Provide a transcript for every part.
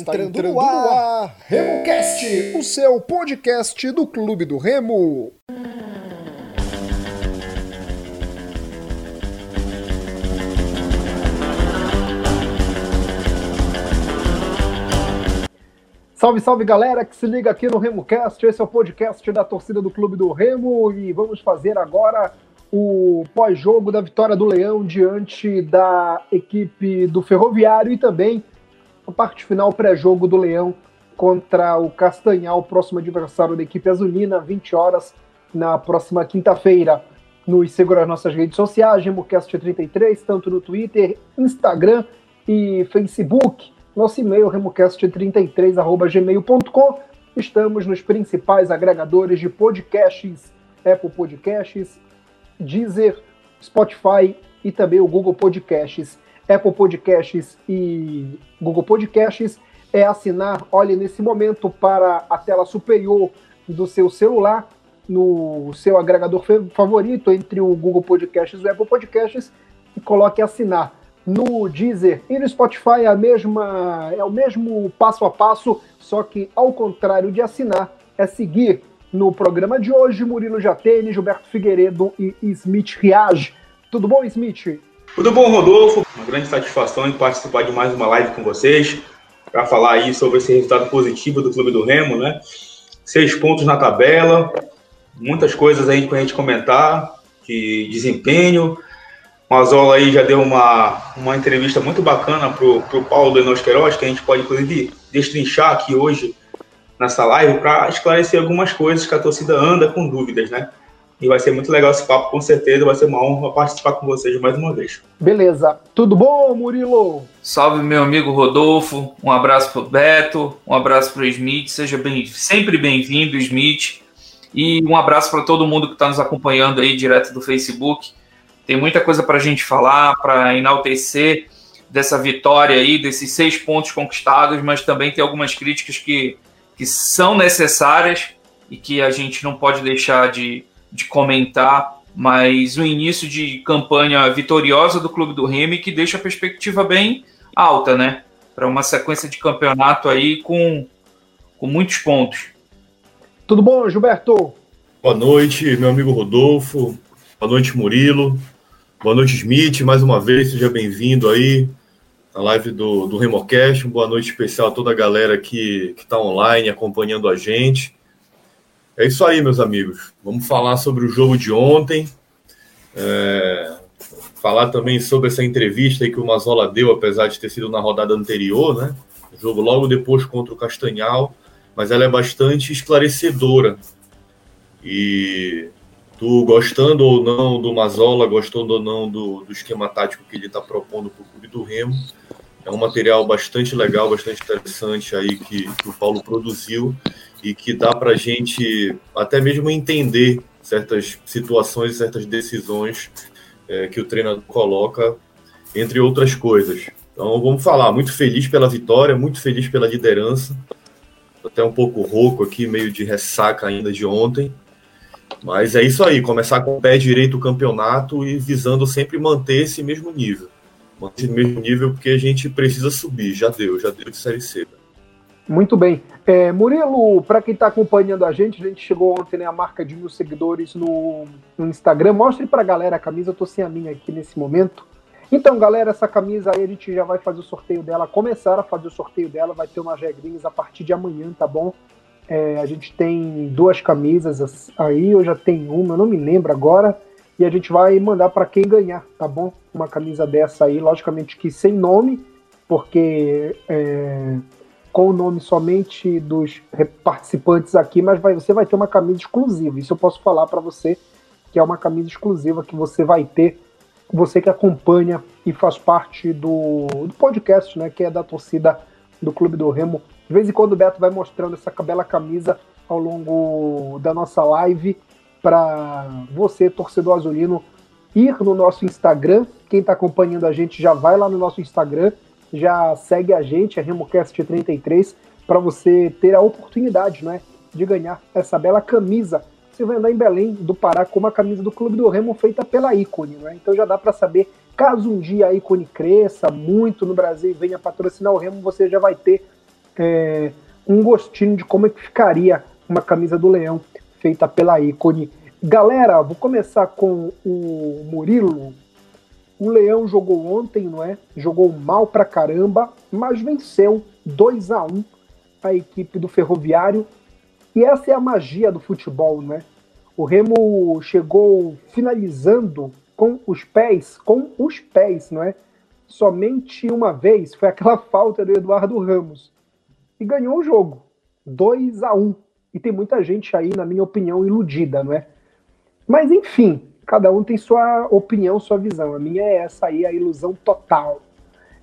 Está, entrando, entrando, no ar, ar RemoCast, o seu podcast do Clube do Remo. Salve, salve galera que se liga aqui no RemoCast. Esse é o podcast da torcida do Clube do Remo e vamos fazer agora o pós-jogo da vitória do Leão diante da equipe do Ferroviário e também a parte final pré-jogo do Leão contra o Castanhal, próximo adversário da equipe azulina, 20 horas na próxima quinta-feira. Nos segura as nossas redes sociais, GemoCast33, tanto no Twitter, Instagram e Facebook. Nosso e-mail, remocast33.gmail.com. Estamos nos principais agregadores de podcasts, Apple Podcasts, Deezer, Spotify e também o Google Podcasts. Apple Podcasts e Google Podcasts é assinar, olhe nesse momento para a tela superior do seu celular, no seu agregador favorito entre o Google Podcasts e o Apple Podcasts e coloque assinar. No Deezer e no Spotify é, a mesma, é o mesmo passo a passo, só que ao contrário de assinar, é seguir no programa de hoje, Murilo Jatene, Gilberto Figueiredo e Smith Riage. Tudo bom, Smith? Tudo bom, Rodolfo? Uma grande satisfação em participar de mais uma live com vocês para falar aí sobre esse resultado positivo do Clube do Remo, né? Seis pontos na tabela, muitas coisas aí para a gente comentar, de desempenho. O Mazola aí já deu uma, uma entrevista muito bacana para o Paulo Enos Queiroz, que a gente pode, inclusive, destrinchar aqui hoje nessa live para esclarecer algumas coisas que a torcida anda com dúvidas, né? E vai ser muito legal esse papo, com certeza. Vai ser uma honra participar com vocês mais uma vez. Beleza. Tudo bom, Murilo? Salve, meu amigo Rodolfo. Um abraço pro Beto, um abraço pro Smith. Seja bem, sempre bem-vindo, Smith. E um abraço para todo mundo que está nos acompanhando aí direto do Facebook. Tem muita coisa para a gente falar, para enaltecer dessa vitória aí, desses seis pontos conquistados, mas também tem algumas críticas que que são necessárias e que a gente não pode deixar de, de comentar, mas o início de campanha vitoriosa do Clube do Remy que deixa a perspectiva bem alta, né? Para uma sequência de campeonato aí com, com muitos pontos. Tudo bom, Gilberto? Boa noite, meu amigo Rodolfo. Boa noite, Murilo. Boa noite, Smith. Mais uma vez, seja bem-vindo aí a live do, do Remocast. Uma boa noite especial a toda a galera que está online acompanhando a gente. É isso aí, meus amigos. Vamos falar sobre o jogo de ontem. É, falar também sobre essa entrevista que o Mazola deu, apesar de ter sido na rodada anterior, né? O jogo logo depois contra o Castanhal, mas ela é bastante esclarecedora. E tu gostando ou não do Mazola, gostando ou não do, do esquema tático que ele está propondo para o clube do Remo, é um material bastante legal, bastante interessante aí que, que o Paulo produziu e que dá para a gente até mesmo entender certas situações, certas decisões é, que o treinador coloca, entre outras coisas. Então vamos falar, muito feliz pela vitória, muito feliz pela liderança, até um pouco rouco aqui, meio de ressaca ainda de ontem, mas é isso aí, começar com o pé direito o campeonato e visando sempre manter esse mesmo nível manter o mesmo nível, porque a gente precisa subir. Já deu, já deu de Série C. Muito bem. É, Murilo, para quem está acompanhando a gente, a gente chegou ontem né, a marca de mil seguidores no, no Instagram. Mostre para a galera a camisa, eu tô sem a minha aqui nesse momento. Então, galera, essa camisa aí a gente já vai fazer o sorteio dela, começar a fazer o sorteio dela, vai ter umas regrinhas a partir de amanhã, tá bom? É, a gente tem duas camisas aí, eu já tenho uma, eu não me lembro agora e a gente vai mandar para quem ganhar, tá bom? Uma camisa dessa aí, logicamente que sem nome, porque é, com o nome somente dos participantes aqui, mas vai, você vai ter uma camisa exclusiva. Isso eu posso falar para você, que é uma camisa exclusiva que você vai ter, você que acompanha e faz parte do, do podcast, né? Que é da torcida do Clube do Remo. De vez em quando o Beto vai mostrando essa bela camisa ao longo da nossa live para você, torcedor azulino, ir no nosso Instagram. Quem está acompanhando a gente já vai lá no nosso Instagram, já segue a gente, é RemoCast33, para você ter a oportunidade né, de ganhar essa bela camisa. Você vai andar em Belém do Pará com uma camisa do Clube do Remo feita pela ícone, né? Então já dá para saber, caso um dia a ícone cresça muito no Brasil e venha patrocinar o Remo, você já vai ter é, um gostinho de como é que ficaria uma camisa do Leão feita pela ícone. Galera, vou começar com o Murilo. O Leão jogou ontem, não é? Jogou mal pra caramba, mas venceu 2 a 1 a equipe do Ferroviário. E essa é a magia do futebol, não é? O Remo chegou finalizando com os pés, com os pés, não é? Somente uma vez foi aquela falta do Eduardo Ramos. E ganhou o jogo. 2 a 1 E tem muita gente aí, na minha opinião, iludida, não é? Mas enfim, cada um tem sua opinião, sua visão. A minha é essa aí, a ilusão total.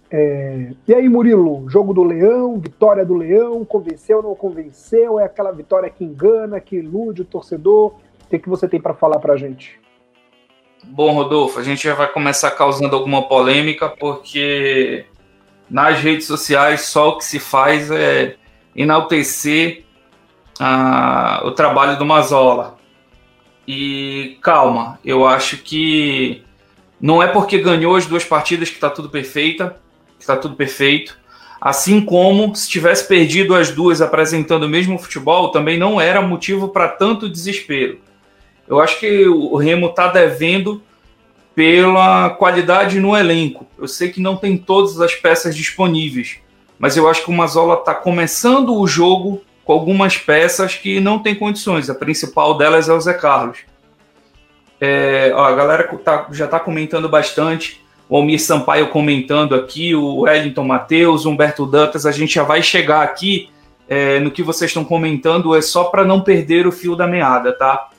É... E aí, Murilo, jogo do Leão, vitória do Leão, convenceu ou não convenceu? É aquela vitória que engana, que ilude o torcedor? O que, que você tem para falar para a gente? Bom, Rodolfo, a gente já vai começar causando alguma polêmica, porque nas redes sociais só o que se faz é enaltecer ah, o trabalho do Mazola. E calma, eu acho que não é porque ganhou as duas partidas que está tudo perfeita, que está tudo perfeito. Assim como se tivesse perdido as duas apresentando o mesmo futebol, também não era motivo para tanto desespero. Eu acho que o Remo está devendo pela qualidade no elenco. Eu sei que não tem todas as peças disponíveis, mas eu acho que o Mazola está começando o jogo com algumas peças que não tem condições. A principal delas é o Zé Carlos. É, ó, a galera tá, já está comentando bastante. O Almir Sampaio comentando aqui, o Wellington Matheus, Humberto Dantas. A gente já vai chegar aqui é, no que vocês estão comentando, é só para não perder o fio da meada, tá?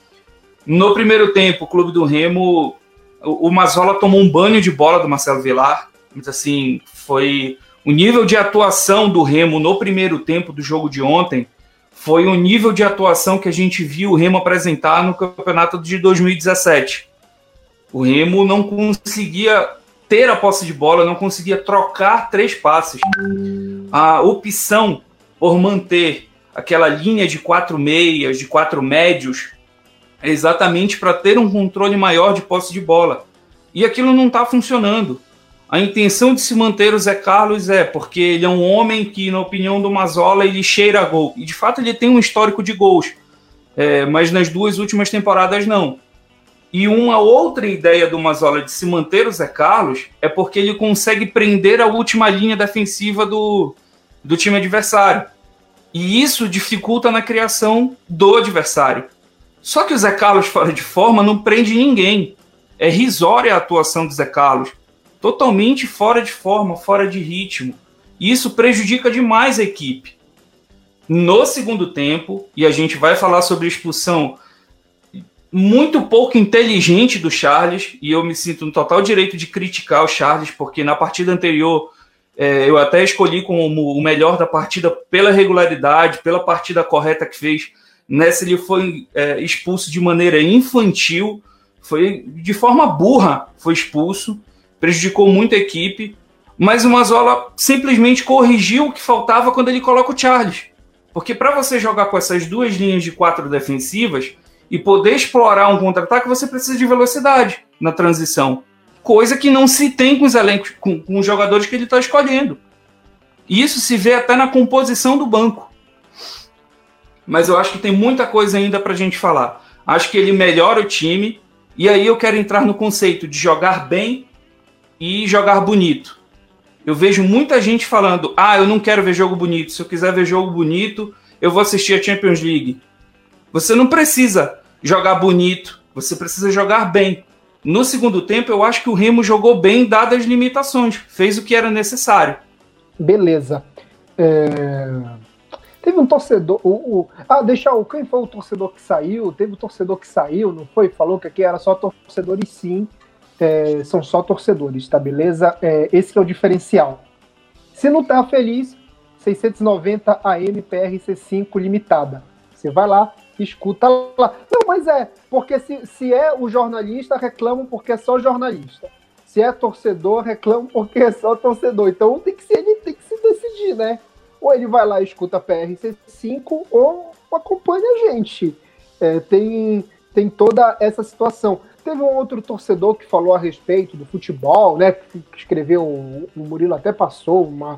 No primeiro tempo, o clube do Remo, o, o Mazola tomou um banho de bola do Marcelo Vilar. Mas assim, foi o nível de atuação do Remo no primeiro tempo do jogo de ontem foi o nível de atuação que a gente viu o Remo apresentar no campeonato de 2017. O Remo não conseguia ter a posse de bola, não conseguia trocar três passes. A opção por manter aquela linha de quatro meias, de quatro médios, é exatamente para ter um controle maior de posse de bola. E aquilo não está funcionando. A intenção de se manter o Zé Carlos é porque ele é um homem que, na opinião do Mazola, ele cheira gol. E de fato ele tem um histórico de gols. É, mas nas duas últimas temporadas não. E uma outra ideia do Mazola de se manter o Zé Carlos é porque ele consegue prender a última linha defensiva do, do time adversário. E isso dificulta na criação do adversário. Só que o Zé Carlos fora de forma não prende ninguém. É risória a atuação do Zé Carlos. Totalmente fora de forma, fora de ritmo. E isso prejudica demais a equipe. No segundo tempo, e a gente vai falar sobre a expulsão muito pouco inteligente do Charles, e eu me sinto no total direito de criticar o Charles, porque na partida anterior é, eu até escolhi como o melhor da partida pela regularidade, pela partida correta que fez Nessa ele foi é, expulso de maneira infantil, foi de forma burra, foi expulso, prejudicou muito a equipe, mas o Mazola simplesmente corrigiu o que faltava quando ele coloca o Charles. Porque para você jogar com essas duas linhas de quatro defensivas e poder explorar um contra-ataque, você precisa de velocidade na transição. Coisa que não se tem com os elencos, com, com os jogadores que ele está escolhendo. E isso se vê até na composição do banco mas eu acho que tem muita coisa ainda para a gente falar. Acho que ele melhora o time, e aí eu quero entrar no conceito de jogar bem e jogar bonito. Eu vejo muita gente falando: ah, eu não quero ver jogo bonito. Se eu quiser ver jogo bonito, eu vou assistir a Champions League. Você não precisa jogar bonito, você precisa jogar bem. No segundo tempo, eu acho que o Remo jogou bem, dadas as limitações, fez o que era necessário. Beleza. É... Teve um torcedor. O, o, ah, deixa o. Quem foi o torcedor que saiu? Teve um torcedor que saiu, não foi? Falou que aqui era só torcedores, sim. É, são só torcedores, tá beleza? É, esse é o diferencial. Se não tá feliz, 690 AM PRC5 limitada. Você vai lá, escuta lá. Não, mas é, porque se, se é o jornalista, reclamam porque é só jornalista. Se é torcedor, reclamam porque é só torcedor. Então tem que, ser, tem que se decidir, né? ou ele vai lá e escuta a PRC5 ou acompanha a gente. É, tem, tem toda essa situação. Teve um outro torcedor que falou a respeito do futebol, né? Que escreveu, o Murilo até passou uma,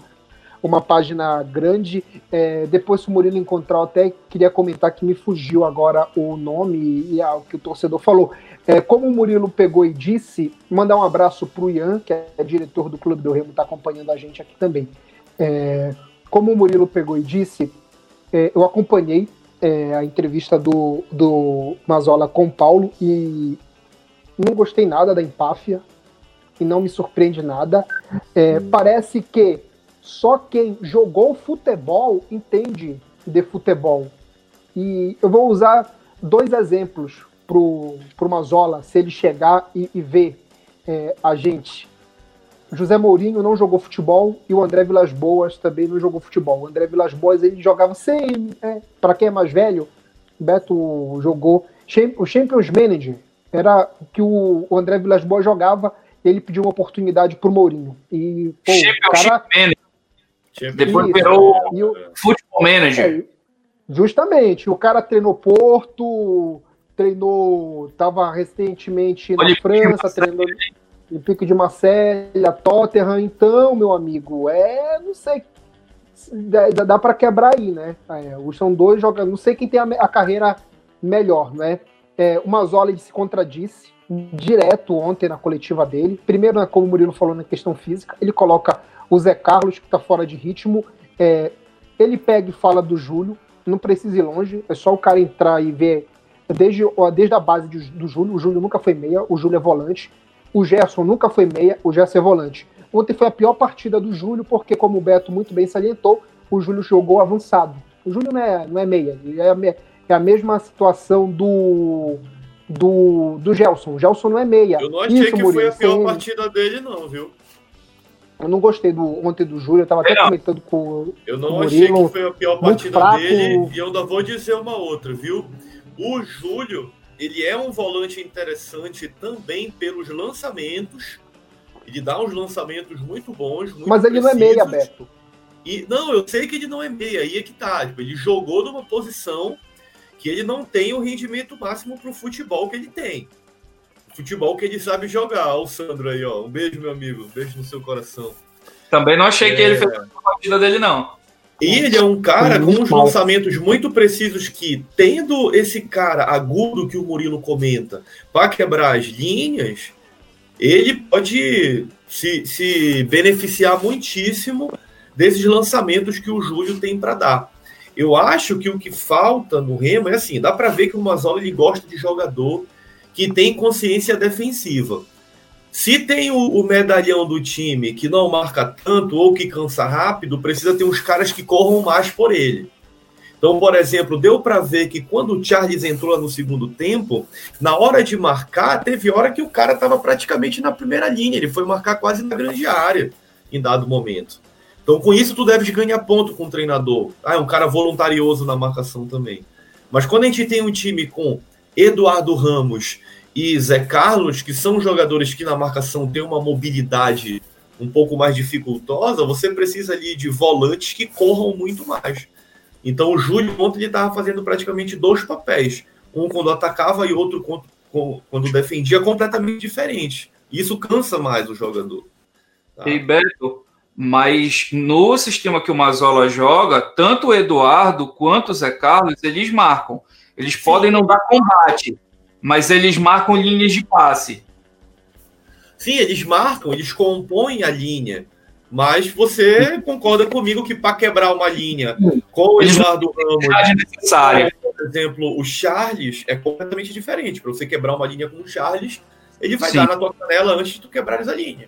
uma página grande. É, depois, se o Murilo encontrar, eu até queria comentar que me fugiu agora o nome e o que o torcedor falou. É, como o Murilo pegou e disse, mandar um abraço para o Ian, que é diretor do Clube do Remo, está acompanhando a gente aqui também. É, como o Murilo pegou e disse, é, eu acompanhei é, a entrevista do, do Mazola com o Paulo e não gostei nada da empáfia e não me surpreende nada. É, parece que só quem jogou futebol entende de futebol. E eu vou usar dois exemplos pro, pro Mazola, se ele chegar e, e ver é, a gente. José Mourinho não jogou futebol e o André Vilas Boas também não jogou futebol. O André Vilas Boas ele jogava sem, é, para quem é mais velho, Beto jogou o Champions Manager era que o, o André Vilas Boas jogava ele pediu uma oportunidade pro Mourinho. E pô, o cara depois Isso, virou o, Futebol Manager. É, justamente, o cara treinou Porto, treinou, estava recentemente na França, treinou em Pico de Marselha, Tottenham, então, meu amigo, é, não sei, dá, dá para quebrar aí, né? É, são dois jogadores, não sei quem tem a, a carreira melhor, né? É, o Mazola se contradisse direto ontem na coletiva dele. Primeiro, né, como o Murilo falou na questão física, ele coloca o Zé Carlos, que está fora de ritmo. É, ele pega e fala do Júlio, não precisa ir longe, é só o cara entrar e ver desde, desde a base de, do Júlio. O Júlio nunca foi meia, o Júlio é volante. O Gerson nunca foi meia, o Gerson é volante. Ontem foi a pior partida do Júlio, porque, como o Beto muito bem salientou, o Júlio jogou avançado. O Júlio não é, não é meia, é, é a mesma situação do do, do Gelson. O Gelson não é meia. Eu não achei Isso, que Murilo, foi a pior sem... partida dele, não, viu? Eu não gostei do ontem do Júlio, eu tava até não. comentando com Eu não com achei Murilo, que foi a pior partida fraco. dele, e eu ainda vou dizer uma outra, viu? O Júlio, ele é um volante interessante também pelos lançamentos. Ele dá uns lançamentos muito bons, muito Mas ele precisos. não é meia, Beto. E, não, eu sei que ele não é meia, aí é que tá. Tipo, ele jogou numa posição que ele não tem o rendimento máximo para o futebol que ele tem. O futebol que ele sabe jogar. Olha o Sandro aí, ó. Um beijo, meu amigo. Um beijo no seu coração. Também não achei é... que ele é. fez a partida dele, não. E ele é um cara com uns lançamentos muito precisos que, tendo esse cara agudo que o Murilo comenta para quebrar as linhas, ele pode se, se beneficiar muitíssimo desses lançamentos que o Júlio tem para dar. Eu acho que o que falta no Remo é assim, dá para ver que o Mazola ele gosta de jogador que tem consciência defensiva. Se tem o, o, medalhão do time que não marca tanto ou que cansa rápido, precisa ter uns caras que corram mais por ele. Então, por exemplo, deu para ver que quando o Charles entrou no segundo tempo, na hora de marcar, teve hora que o cara estava praticamente na primeira linha, ele foi marcar quase na grande área em dado momento. Então, com isso, tu deves ganhar ponto com o treinador. Ah, é um cara voluntarioso na marcação também. Mas quando a gente tem um time com Eduardo Ramos e Zé Carlos, que são jogadores que na marcação têm uma mobilidade um pouco mais dificultosa, você precisa ali de volantes que corram muito mais. Então o Júlio ontem ele estava fazendo praticamente dois papéis. Um quando atacava e outro quando defendia, completamente diferente. Isso cansa mais o jogador. Tá? E Beto, mas no sistema que o Mazola joga, tanto o Eduardo quanto o Zé Carlos, eles marcam. Eles Sim. podem não dar combate, mas eles marcam linhas de passe. Sim, eles marcam, eles compõem a linha. Mas você concorda comigo que para quebrar uma linha com o Eduardo Ramos, necessária. por exemplo, o Charles é completamente diferente. Para você quebrar uma linha com o Charles, ele vai Sim. dar na tua canela antes de tu quebrares a linha.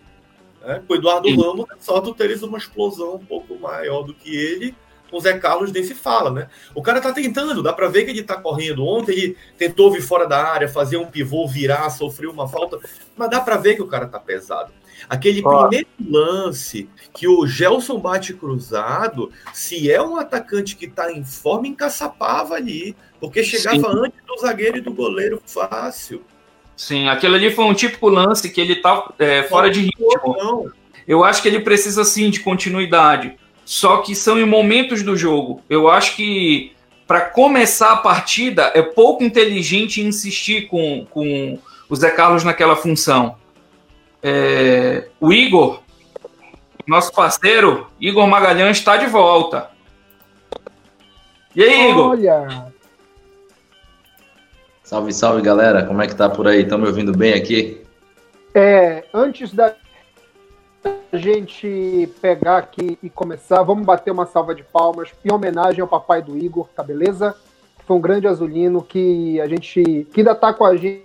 Né? Com o Eduardo Sim. Ramos, é só tu teres uma explosão um pouco maior do que ele. Com o Zé Carlos nem se fala, né? O cara tá tentando, dá para ver que ele tá correndo. Ontem ele tentou vir fora da área, fazer um pivô, virar, sofreu uma falta, mas dá para ver que o cara tá pesado. Aquele ah. primeiro lance que o Gelson bate cruzado, se é um atacante que tá em forma, encaçapava ali, porque chegava Sim. antes do zagueiro e do goleiro fácil. Sim, aquilo ali foi um típico lance que ele tá é, fora de ritmo. Eu acho que ele precisa sim de continuidade. Só que são em momentos do jogo. Eu acho que para começar a partida é pouco inteligente insistir com, com o Zé Carlos naquela função. É, o Igor, nosso parceiro Igor Magalhães está de volta. E aí, Igor? Olha. Salve, salve, galera. Como é que tá por aí? Estão me ouvindo bem aqui? É, antes da gente pegar aqui e começar, vamos bater uma salva de palmas em homenagem ao papai do Igor, tá beleza? Foi um grande azulino que a gente que ainda tá com a gente,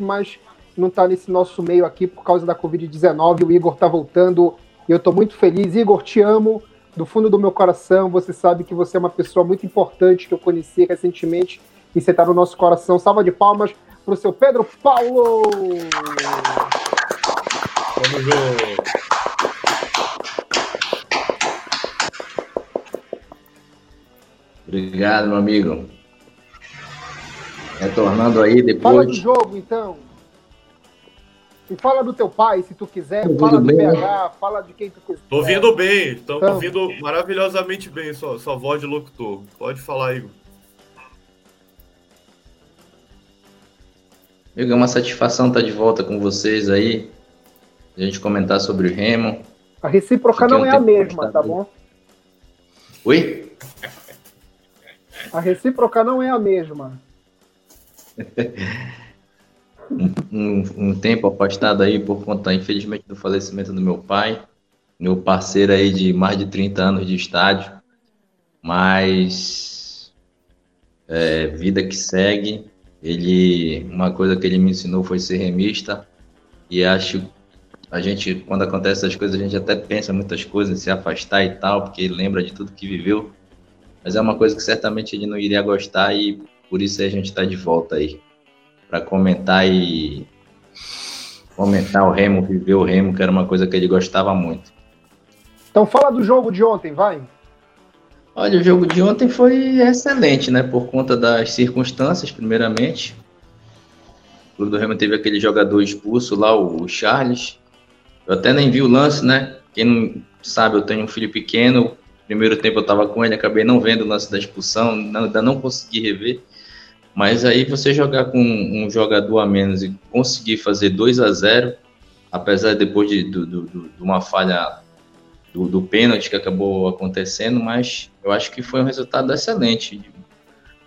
mas não tá nesse nosso meio aqui por causa da Covid-19. O Igor tá voltando e eu tô muito feliz. Igor, te amo do fundo do meu coração. Você sabe que você é uma pessoa muito importante que eu conheci recentemente e você tá no nosso coração. Salva de palmas pro seu Pedro Paulo! Vamos junto. Obrigado, meu amigo. Retornando aí depois. Fala do jogo, então. E fala do teu pai, se tu quiser. Fala do bem, né? PH, fala de quem tu quiser. Tô ouvindo bem, tô Então. ouvindo maravilhosamente bem sua, sua voz de locutor. Pode falar, Igor. Amigo, é uma satisfação estar de volta com vocês aí. A gente comentar sobre o Remo. A recíproca não um é a mesma, tá bom? Oi? A recíproca não é a mesma. um, um tempo afastado aí por conta, infelizmente, do falecimento do meu pai, meu parceiro aí de mais de 30 anos de estádio, mas é, vida que segue. Ele, uma coisa que ele me ensinou foi ser remista e acho a gente quando acontece essas coisas a gente até pensa muitas coisas se afastar e tal, porque lembra de tudo que viveu, mas é uma coisa que certamente ele não iria gostar e por isso a gente está de volta aí para comentar e comentar o Remo, viver o Remo, que era uma coisa que ele gostava muito. Então fala do jogo de ontem, vai. Olha, o jogo de ontem foi excelente, né? Por conta das circunstâncias, primeiramente. O Clube do Remo teve aquele jogador expulso lá, o Charles. Eu até nem vi o lance, né? Quem não sabe, eu tenho um filho pequeno. Primeiro tempo eu tava com ele, acabei não vendo o lance da expulsão, ainda não consegui rever. Mas aí você jogar com um jogador a menos e conseguir fazer 2 a 0 apesar depois de, do- de uma falha do, do pênalti que acabou acontecendo, mas eu acho que foi um resultado excelente.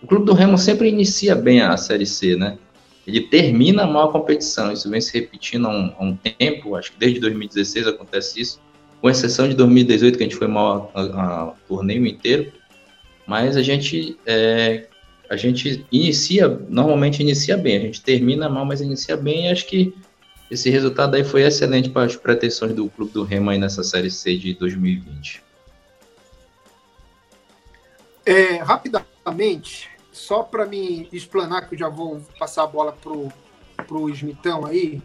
O Clube do Remo sempre inicia bem a Série C, né? Ele termina mal a competição, isso vem se repetindo há um, há um tempo, acho que desde 2016 acontece isso, com exceção de 2018, que a gente foi mal a torneio inteiro, mas a gente, é, a gente inicia, normalmente inicia bem, a gente termina mal, mas inicia bem, e acho que esse resultado aí foi excelente para as pretensões do Clube do Remo aí nessa Série C de 2020. É, rapidamente, só para me explanar, que eu já vou passar a bola pro, pro Smitão aí.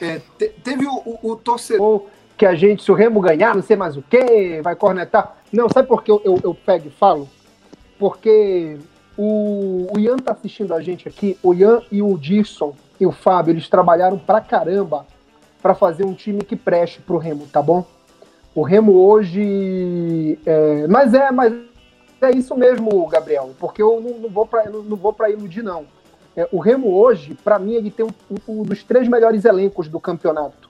É, te- teve o, o- o torcedor que a gente, se o Remo ganhar, não sei mais o que, vai cornetar. Não, sabe por que eu, eu, eu pego e falo? Porque o, o Ian tá assistindo a gente aqui, o Ian e o Dirson e o Fábio, eles trabalharam pra caramba para fazer um time que preste pro Remo, tá bom? O Remo hoje. é, mas é, mas é isso mesmo, Gabriel, porque eu não, não vou para não, não vou para iludir não. É, o Remo hoje, para mim, ele tem um, um dos três melhores elencos do campeonato.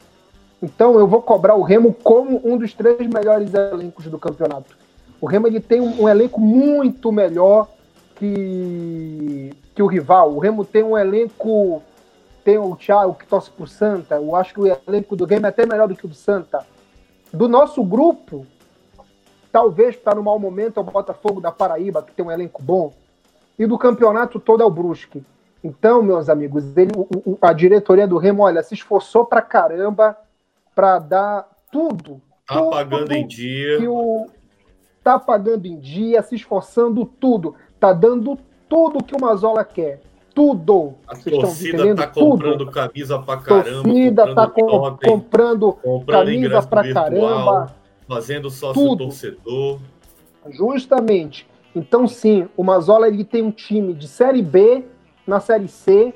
Então eu vou cobrar o Remo como um dos três melhores elencos do campeonato. O Remo ele tem um, um elenco muito melhor que, que o rival. O Remo tem um elenco tem o Thiago que torce pro Santa. Eu acho que o elenco do Remo é até melhor do que o do Santa. Do nosso grupo, talvez está no mau momento é o Botafogo da Paraíba, que tem um elenco bom, e do campeonato todo é o Brusque. Então, meus amigos, ele, o- a diretoria do Remo, olha, se esforçou pra caramba para dar tudo. Tá tudo pagando em dia. que o tá pagando em dia, se esforçando tudo, tá dando tudo que o Mazola quer, tudo. A torcida tá Tudo. comprando camisa pra caramba. Torcida tá comprando com- totem, comprando comprando camisa pra virtual, caramba. Fazendo sócio Tudo. torcedor. Justamente. Então, sim, o Mazola ele tem um time de Série B na Série C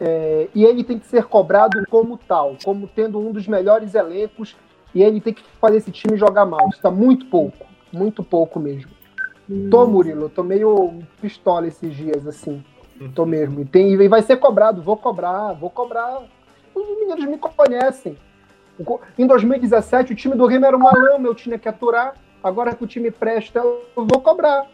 é, e ele tem que ser cobrado como tal, como tendo um dos melhores elencos e ele tem que fazer esse time jogar mal. Está muito pouco, muito pouco mesmo. Tô, Murilo, tô meio pistola esses dias, assim. Tô mesmo. E, tem, e vai ser cobrado, vou cobrar, vou cobrar. Os meninos me conhecem. Em 2017, o time do Remo era uma lama, eu tinha que aturar. Agora que o time presta, eu vou cobrar.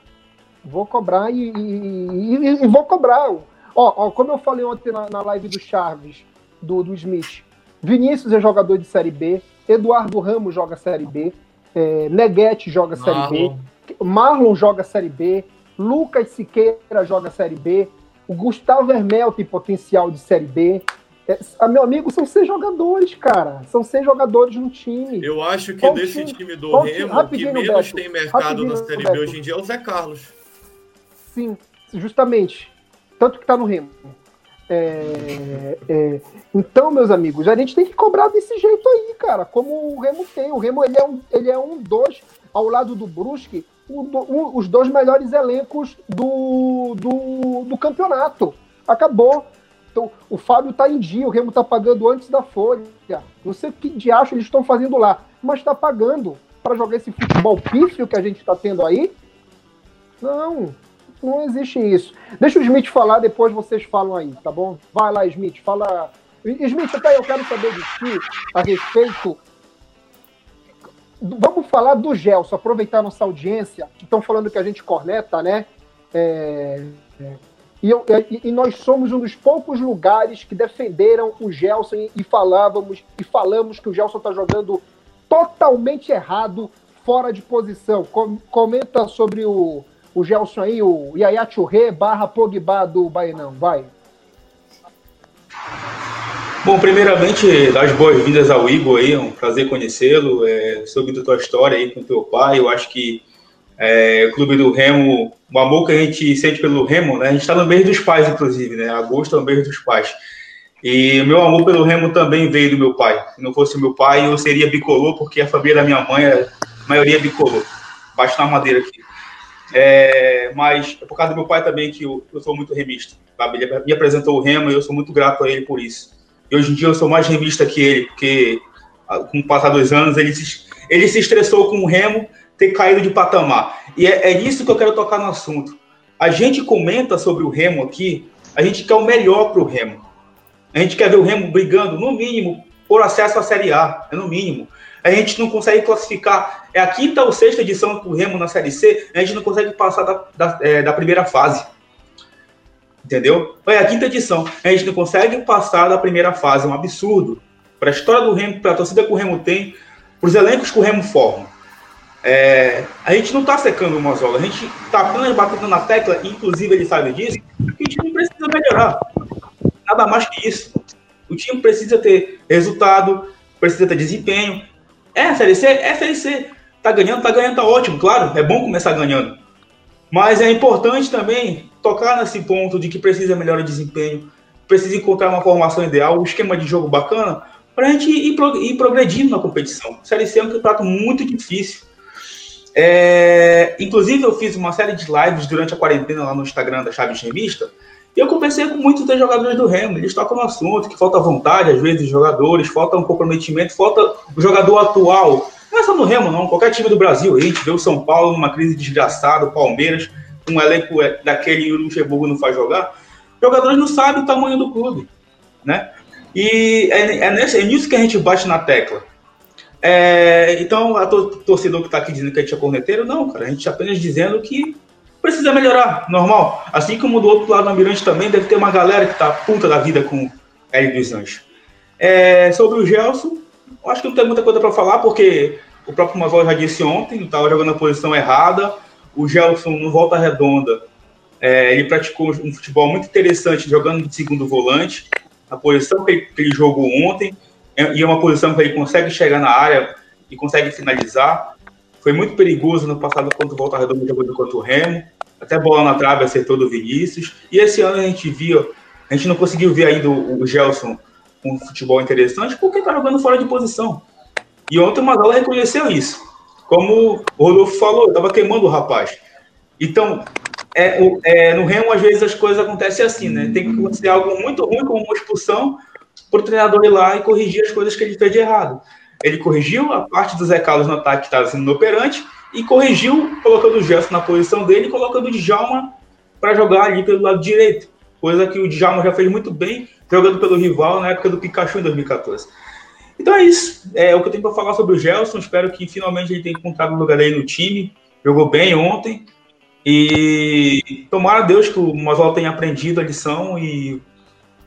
Vou cobrar e, e, e vou cobrar. Ó, ó, como eu falei ontem na, na live do Chaves, do, do Smith, Vinícius é jogador de Série B, Eduardo Ramos joga Série B, é, Neguete joga Série B, Marlon joga Série B, Lucas Siqueira joga Série B, o Gustavo Hermel tem potencial de Série B. É, ah, meu amigo, são seis jogadores, cara. São seis jogadores no time. Eu acho que Qual desse time, time do Remo, o que menos Beto, tem mercado na Série B hoje em dia é o Zé Carlos. Sim, justamente. Tanto que tá no Remo. É, é, então, meus amigos, a gente tem que cobrar desse jeito aí, cara, como o Remo tem. O Remo ele é um, ele é um dos, ao lado do Brusque, um, um, os dois melhores elencos do, do, do campeonato. Acabou. Então, o Fábio tá em dia, o Remo tá pagando antes da folha. Não sei o que de acho eles estão fazendo lá, mas tá pagando para jogar esse futebol pífio que a gente está tendo aí. Não, não existe isso. Deixa o Smith falar, depois vocês falam aí, tá bom? Vai lá, Smith, fala. Smith, até eu quero saber de ti a respeito. Vamos falar do Gelson, aproveitar nossa audiência, que estão falando que a gente corneta, né? É, é, e, eu, e, nós somos um dos poucos lugares que defenderam o Gelson e, e falávamos e falamos que o Gelson está jogando totalmente errado, fora de posição. Com, comenta sobre o, o Gelson aí, o Yaya Churré barra Pogba do Bainão. Vai. Bom, primeiramente, dar as boas-vindas ao Igor aí, é um prazer conhecê-lo, é, soube a tua história aí com teu pai, eu acho que é, o Clube do Remo, o amor que a gente sente pelo Remo, né, a gente está no mês dos pais, inclusive, né, agosto é o mês dos pais, e meu amor pelo Remo também veio do meu pai, se não fosse meu pai, eu seria bicolor, porque a família da minha mãe, é, a maioria é bicolor, baixo na madeira aqui. É, mas é por causa do meu pai também que eu, eu sou muito remista. Sabe? Ele me apresentou o remo e eu sou muito grato a ele por isso. E hoje em dia eu sou mais remista que ele, porque ah, com o passar dos anos ele se, ele se estressou com o remo ter caído de patamar. E é, é nisso que eu quero tocar no assunto. A gente comenta sobre o remo aqui, a gente quer o melhor para o remo. A gente quer ver o remo brigando, no mínimo, por acesso à Série A, é no mínimo a gente não consegue classificar. É a quinta ou sexta edição do Remo na Série C, a gente não consegue passar da, da, é, da primeira fase. Entendeu? É a quinta edição. A gente não consegue passar da primeira fase. É um absurdo. Para a história do Remo, para a torcida que o Remo tem, para os elencos que o Remo forma. É, a gente não está secando o Mozola. A gente está apenas batendo na tecla, inclusive ele sabe disso, que o time precisa melhorar. Nada mais que isso. O time precisa ter resultado, precisa ter desempenho, é Série C? É Série C. Tá ganhando, tá ganhando, tá ótimo, claro. É bom começar ganhando. Mas é importante também tocar nesse ponto de que precisa melhorar o desempenho, precisa encontrar uma formação ideal, um esquema de jogo bacana, para a gente ir, ir, progredindo na competição. Série C é um campeonato muito difícil. É, inclusive, eu fiz uma série de lives durante a quarentena lá no Instagram da Chaves Revista, e eu conversei com muitos dos jogadores do Remo, eles tocam no assunto, que falta vontade, às vezes, jogadores, falta um comprometimento, falta o jogador atual. Não é só no Remo, não, qualquer time do Brasil. A gente vê o São Paulo numa crise desgraçada, o Palmeiras, um elenco é, daquele e o Luxemburgo não faz jogar. Jogadores não sabem o tamanho do clube, né? E é, é, é nisso que a gente bate na tecla. É, então, a torcedor que está aqui dizendo que a gente é corneteiro, não, cara, a gente está apenas dizendo que precisa melhorar, normal. Assim como do outro lado do Almirante também deve ter uma galera que tá puta da vida com Hélio dos Anjos. É, sobre o Gelson, acho que não tem muita coisa para falar, porque o próprio Mazol já disse ontem, estava jogando na posição errada. O Gelson, no volta redonda, é, ele praticou um futebol muito interessante jogando de segundo volante, a posição que ele, que ele jogou ontem, é, e é uma posição que ele consegue chegar na área e consegue finalizar. Foi muito perigoso no passado quando o Volta Redonda jogou contra o Remo. Até bola na trave acertou do Vinícius. E esse ano a gente viu, a gente não conseguiu ver ainda o Gelson com um futebol interessante porque tá jogando fora de posição. E ontem o Mazala reconheceu isso. Como o Rodolfo falou, estava queimando o rapaz. Então, é, é, no Remo, às vezes, as coisas acontecem assim, né? Tem que acontecer algo muito ruim, como uma expulsão, para o treinador ir lá e corrigir as coisas que ele fez de errado. Ele corrigiu a parte do Zé Carlos no ataque que estava sendo inoperante e corrigiu colocando o Gerson na posição dele e colocando o Djalma para jogar ali pelo lado direito. Coisa que o Djalma já fez muito bem jogando pelo rival na época do Pikachu em 2014. Então é isso. É o que eu tenho para falar sobre o Gelson. Espero que finalmente ele tenha encontrado o lugar dele no time. Jogou bem ontem. E tomara a Deus que o Mazola tenha aprendido a lição e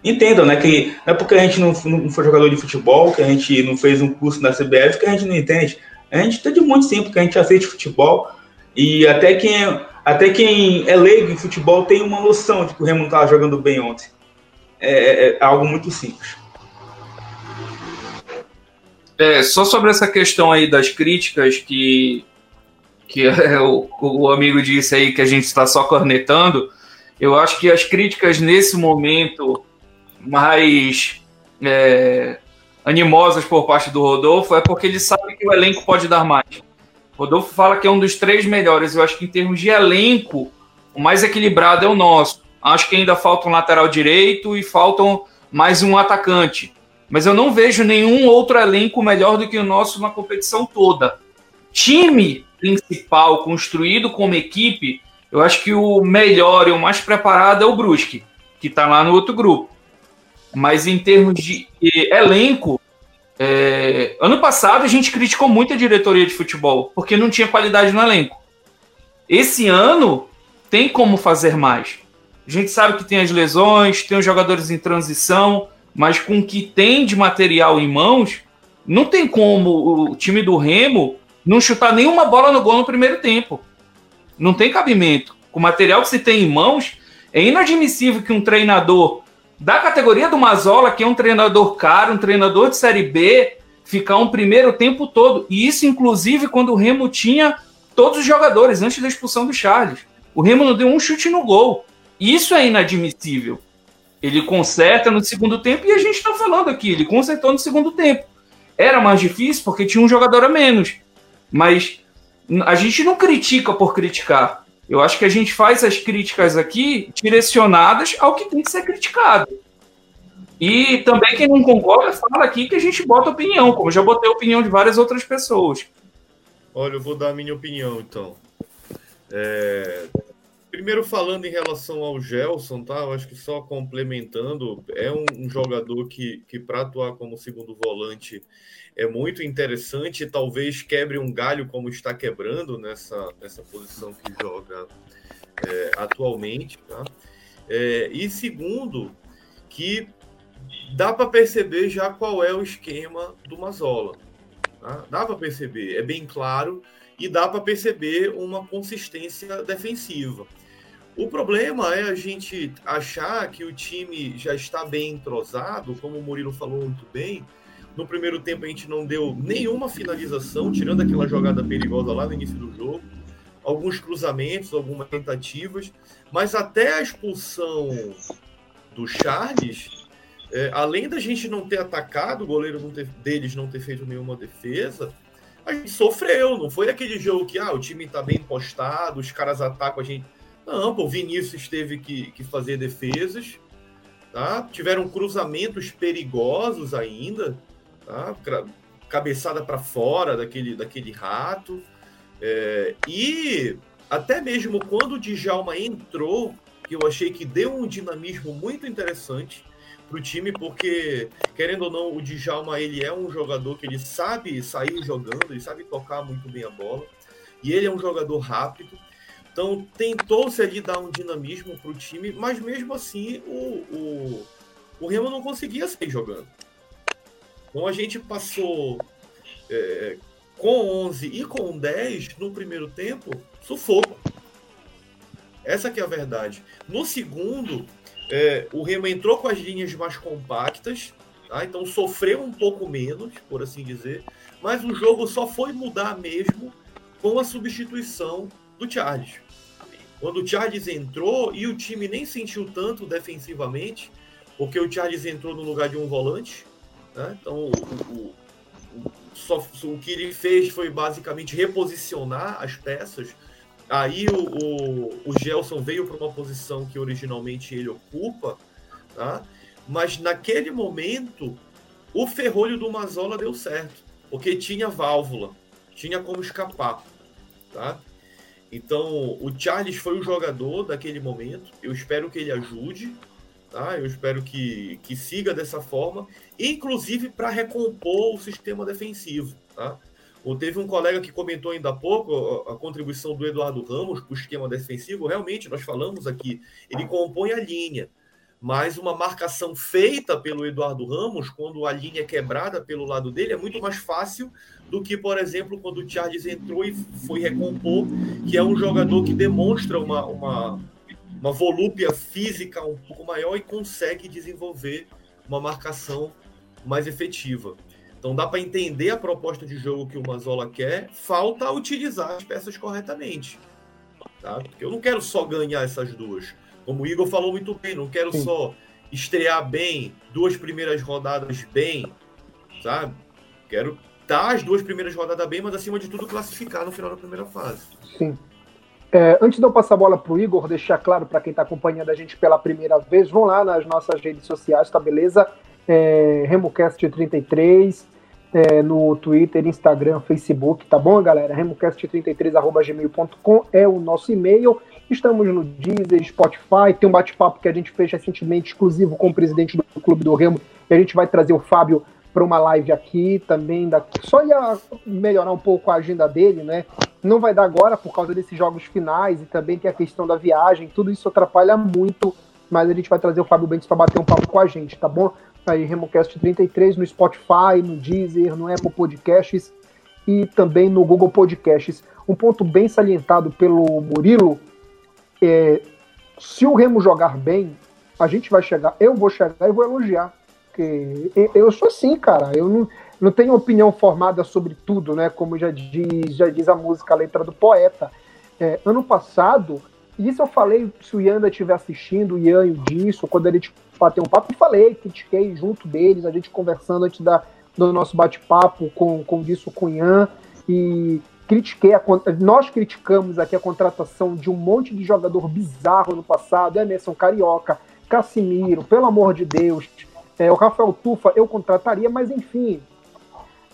entenda, né? Que não é porque a gente não, não foi jogador de futebol, que a gente não fez um curso na CBF, que a gente não entende. A gente entende muito sim, porque a gente aceita futebol. E até quem, é, até quem é leigo em futebol tem uma noção de que o Remo não estava jogando bem ontem. É, é, é algo muito simples. É, só sobre essa questão aí das críticas que, que o, o amigo disse aí que a gente está só cornetando, eu acho que as críticas nesse momento mais é, animosas por parte do Rodolfo é porque ele sabe que o elenco pode dar mais. Rodolfo fala que é um dos três melhores. Eu acho que em termos de elenco, o mais equilibrado é o nosso. Acho que ainda falta um lateral direito e faltam mais um atacante mas eu não vejo nenhum outro elenco melhor do que o nosso na competição toda. Time principal, construído como equipe, eu acho que o melhor e o mais preparado é o Brusque, que está lá no outro grupo. Mas em termos de elenco, é... ano passado a gente criticou muito a diretoria de futebol, porque não tinha qualidade no elenco. Esse ano tem como fazer mais. A gente sabe que tem as lesões, tem os jogadores em transição, mas com o que tem de material em mãos, não tem como o time do Remo não chutar nenhuma bola no gol no primeiro tempo. Não tem cabimento. Com o material que se tem em mãos, é inadmissível que um treinador da categoria do Mazola, que é um treinador caro, um treinador de Série B, ficar um primeiro tempo todo. E isso, inclusive, quando o Remo tinha todos os jogadores antes da expulsão do Charles. O Remo não deu um chute no gol. Isso é inadmissível. Ele conserta no segundo tempo e a gente está falando aqui, ele consertou no segundo tempo. Era mais difícil porque tinha um jogador a menos. Mas a gente não critica por criticar. Eu acho que a gente faz as críticas aqui direcionadas ao que tem que ser criticado. E também quem não concorda, fala aqui que a gente bota opinião, como já botei opinião de várias outras pessoas. Olha, eu vou dar a minha opinião, então. É, Primeiro falando em relação ao Gelson, tá? Eu acho que só complementando, é um, um jogador que, que para atuar como segundo volante é muito interessante talvez quebre um galho como está quebrando nessa, nessa posição que joga é, atualmente, tá? É, e segundo, que dá para perceber já qual é o esquema do Mazola. Tá? Dá para perceber, é bem claro e dá para perceber uma consistência defensiva. O problema é a gente achar que o time já está bem entrosado, como o Murilo falou muito bem. No primeiro tempo a gente não deu nenhuma finalização, tirando aquela jogada perigosa lá no início do jogo, alguns cruzamentos, algumas tentativas, mas até a expulsão do Charles, é, além da gente não ter atacado, o goleiro não ter, deles não ter feito nenhuma defesa, a gente sofreu. Não foi aquele jogo que ah, o time está bem postado, os caras atacam a gente não, pô, o Vinícius teve que, que fazer defesas, tá? Tiveram cruzamentos perigosos ainda, tá? Cabeçada para fora daquele, daquele rato. É, e até mesmo quando o Djalma entrou, que eu achei que deu um dinamismo muito interessante para o time, porque, querendo ou não, o Djalma ele é um jogador que ele sabe sair jogando, ele sabe tocar muito bem a bola, e ele é um jogador rápido. Então tentou-se ali dar um dinamismo para o time, mas mesmo assim o, o, o Remo não conseguia sair jogando. Então a gente passou é, com 11 e com 10 no primeiro tempo, sufoco. Essa que é a verdade. No segundo, é, o Remo entrou com as linhas mais compactas, tá? então sofreu um pouco menos, por assim dizer, mas o jogo só foi mudar mesmo com a substituição do Charles. Quando o Charles entrou e o time nem sentiu tanto defensivamente, porque o Charles entrou no lugar de um volante, né? então o, o, o, só, o que ele fez foi basicamente reposicionar as peças. Aí o, o, o Gelson veio para uma posição que originalmente ele ocupa, tá? mas naquele momento o ferrolho do Mazola deu certo, porque tinha válvula, tinha como escapar. Tá? Então, o Charles foi o jogador daquele momento. Eu espero que ele ajude. Tá? Eu espero que, que siga dessa forma, inclusive para recompor o sistema defensivo. Tá? Ou teve um colega que comentou ainda há pouco a, contribuição do Eduardo Ramos para o esquema defensivo. Realmente, nós falamos aqui, ele compõe a linha mas uma marcação feita pelo Eduardo Ramos, quando a linha é quebrada pelo lado dele, é muito mais fácil do que, por exemplo, quando o Charles entrou e foi recompor, que é um jogador que demonstra uma, uma, uma volúpia física um pouco maior e consegue desenvolver uma marcação mais efetiva. Então dá para entender a proposta de jogo que o Mazola quer, falta utilizar as peças corretamente. Tá? Porque eu não quero só ganhar essas duas. Como o Igor falou muito bem, não quero Sim. só estrear bem, duas primeiras rodadas bem, sabe? Quero estar as duas primeiras rodadas bem, mas acima de tudo classificar no final da primeira fase. Sim. É, antes de eu passar a bola para o Igor, deixar claro para quem está acompanhando a gente pela primeira vez, vão lá nas nossas redes sociais, tá beleza? É, RemoCast33, é, no Twitter, Instagram, Facebook, tá bom, galera? RemoCast33.gmail.com é o nosso e-mail. Estamos no Deezer, Spotify, tem um bate-papo que a gente fez recentemente exclusivo com o presidente do Clube do Remo, e a gente vai trazer o Fábio para uma live aqui também, daqui. só ia melhorar um pouco a agenda dele, né? Não vai dar agora por causa desses jogos finais e também tem a questão da viagem, tudo isso atrapalha muito, mas a gente vai trazer o Fábio Bentes para bater um papo com a gente, tá bom? Aí, RemoCast 33 no Spotify, no Deezer, no Apple Podcasts e também no Google Podcasts. Um ponto bem salientado pelo Murilo é, se o Remo jogar bem, a gente vai chegar, eu vou chegar e vou elogiar. Porque eu sou assim, cara. Eu não, não tenho opinião formada sobre tudo, né? Como já diz, já diz a música, a letra do poeta. É, ano passado, isso eu falei, se o Ian estiver assistindo, o Ian e o Disso, quando ele bateu um papo, eu falei, critiquei junto deles, a gente conversando antes da, do nosso bate-papo com, com Disso, com o Ian, e critiquei a, nós criticamos aqui a contratação de um monte de jogador bizarro no passado, Emerson Carioca, Casimiro, pelo amor de Deus, é, o Rafael Tufa eu contrataria, mas enfim,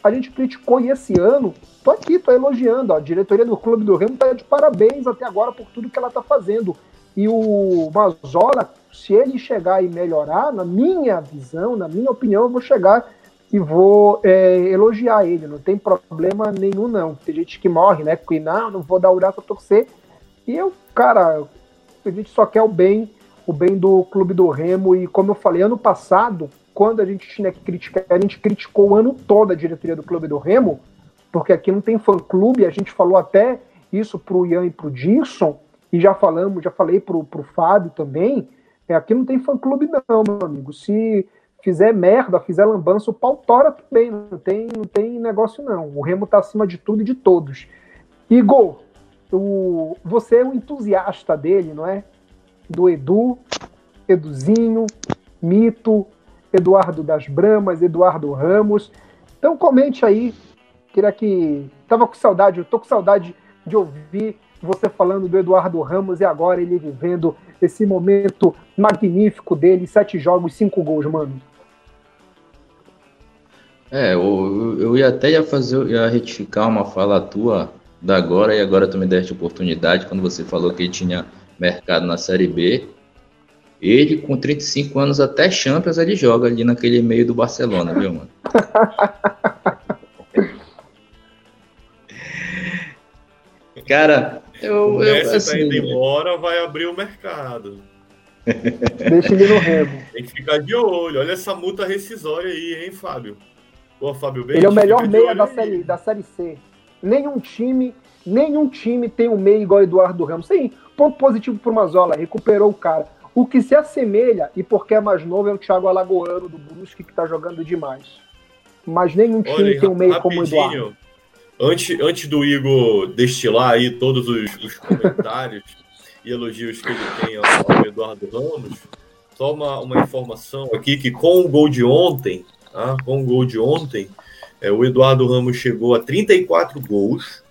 a gente criticou e esse ano, tô aqui, tô elogiando, ó, a diretoria do Clube do Remo tá de parabéns até agora por tudo que ela tá fazendo. E o Mazola, se ele chegar e melhorar, na minha visão, na minha opinião, eu vou chegar e vou é, elogiar ele, não tem problema nenhum, não. Tem gente que morre, né? Porque não, não vou dar o braço a torcer. E eu, cara, a gente só quer o bem, o bem do clube do Remo. E como eu falei, ano passado, quando a gente tinha que criticar, a gente criticou o ano todo a diretoria do clube do Remo, porque aqui não tem fã-clube, a gente falou até isso pro Ian e pro Dinson, e já falamos, já falei pro, pro Fábio também, é, aqui não tem fã-clube não, meu amigo. Se fizer merda, fizer lambança, o pau tora também, não tem, não tem negócio não. O Remo tá acima de tudo e de todos. Igor, o, você é um entusiasta dele, não é? Do Edu, Eduzinho, Mito, Eduardo das Bramas, Eduardo Ramos. Então comente aí. Queria que. Tava com saudade, eu tô com saudade de ouvir você falando do Eduardo Ramos e agora ele vivendo esse momento magnífico dele, sete jogos, cinco gols, mano. É, eu, eu ia até ia fazer, ia retificar uma fala tua da agora e agora tu me deste oportunidade quando você falou que tinha mercado na Série B. Ele, com 35 anos, até Champions ele joga ali naquele meio do Barcelona, viu, mano? Cara, eu. O Messi eu, tá assim, tá indo embora, vai abrir o mercado. Deixa ele no remo. Tem que ficar de olho. Olha essa multa rescisória aí, hein, Fábio? Pô, Fábio ele é o melhor meia da série, da série C. Nenhum time, nenhum time tem um meia igual Eduardo Ramos. Sim, ponto positivo pro Mazola, recuperou o cara. O que se assemelha, e porque é mais novo, é o Thiago Alagoano do Brusque, que tá jogando demais. Mas nenhum time Olha, tem um meia como o Eduardo. Antes, antes do Igor destilar aí todos os, os comentários e elogios que ele tem ao, ao Eduardo Ramos, só uma, uma informação aqui que com o gol de ontem, tá? com o gol de ontem, é, o Eduardo Ramos chegou a 34 gols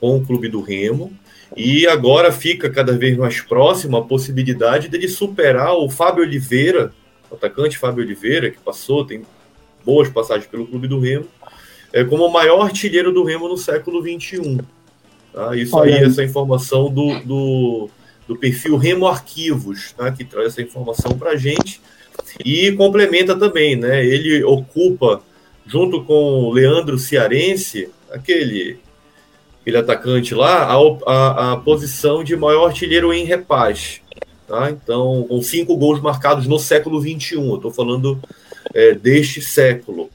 com o clube do Remo e agora fica cada vez mais próximo a possibilidade dele superar o Fábio Oliveira, o atacante Fábio Oliveira, que passou, tem boas passagens pelo clube do Remo, é, como o maior artilheiro do Remo no século XXI. Tá? Isso aí, essa informação do, do, do perfil Remo Arquivos, tá? que traz essa informação para a gente e complementa também, né? Ele ocupa, junto com o Leandro Cearense, aquele, aquele atacante lá, a, a, a posição de maior artilheiro em repaz. Tá? Então, com cinco gols marcados no século XXI, eu estou falando é, deste século.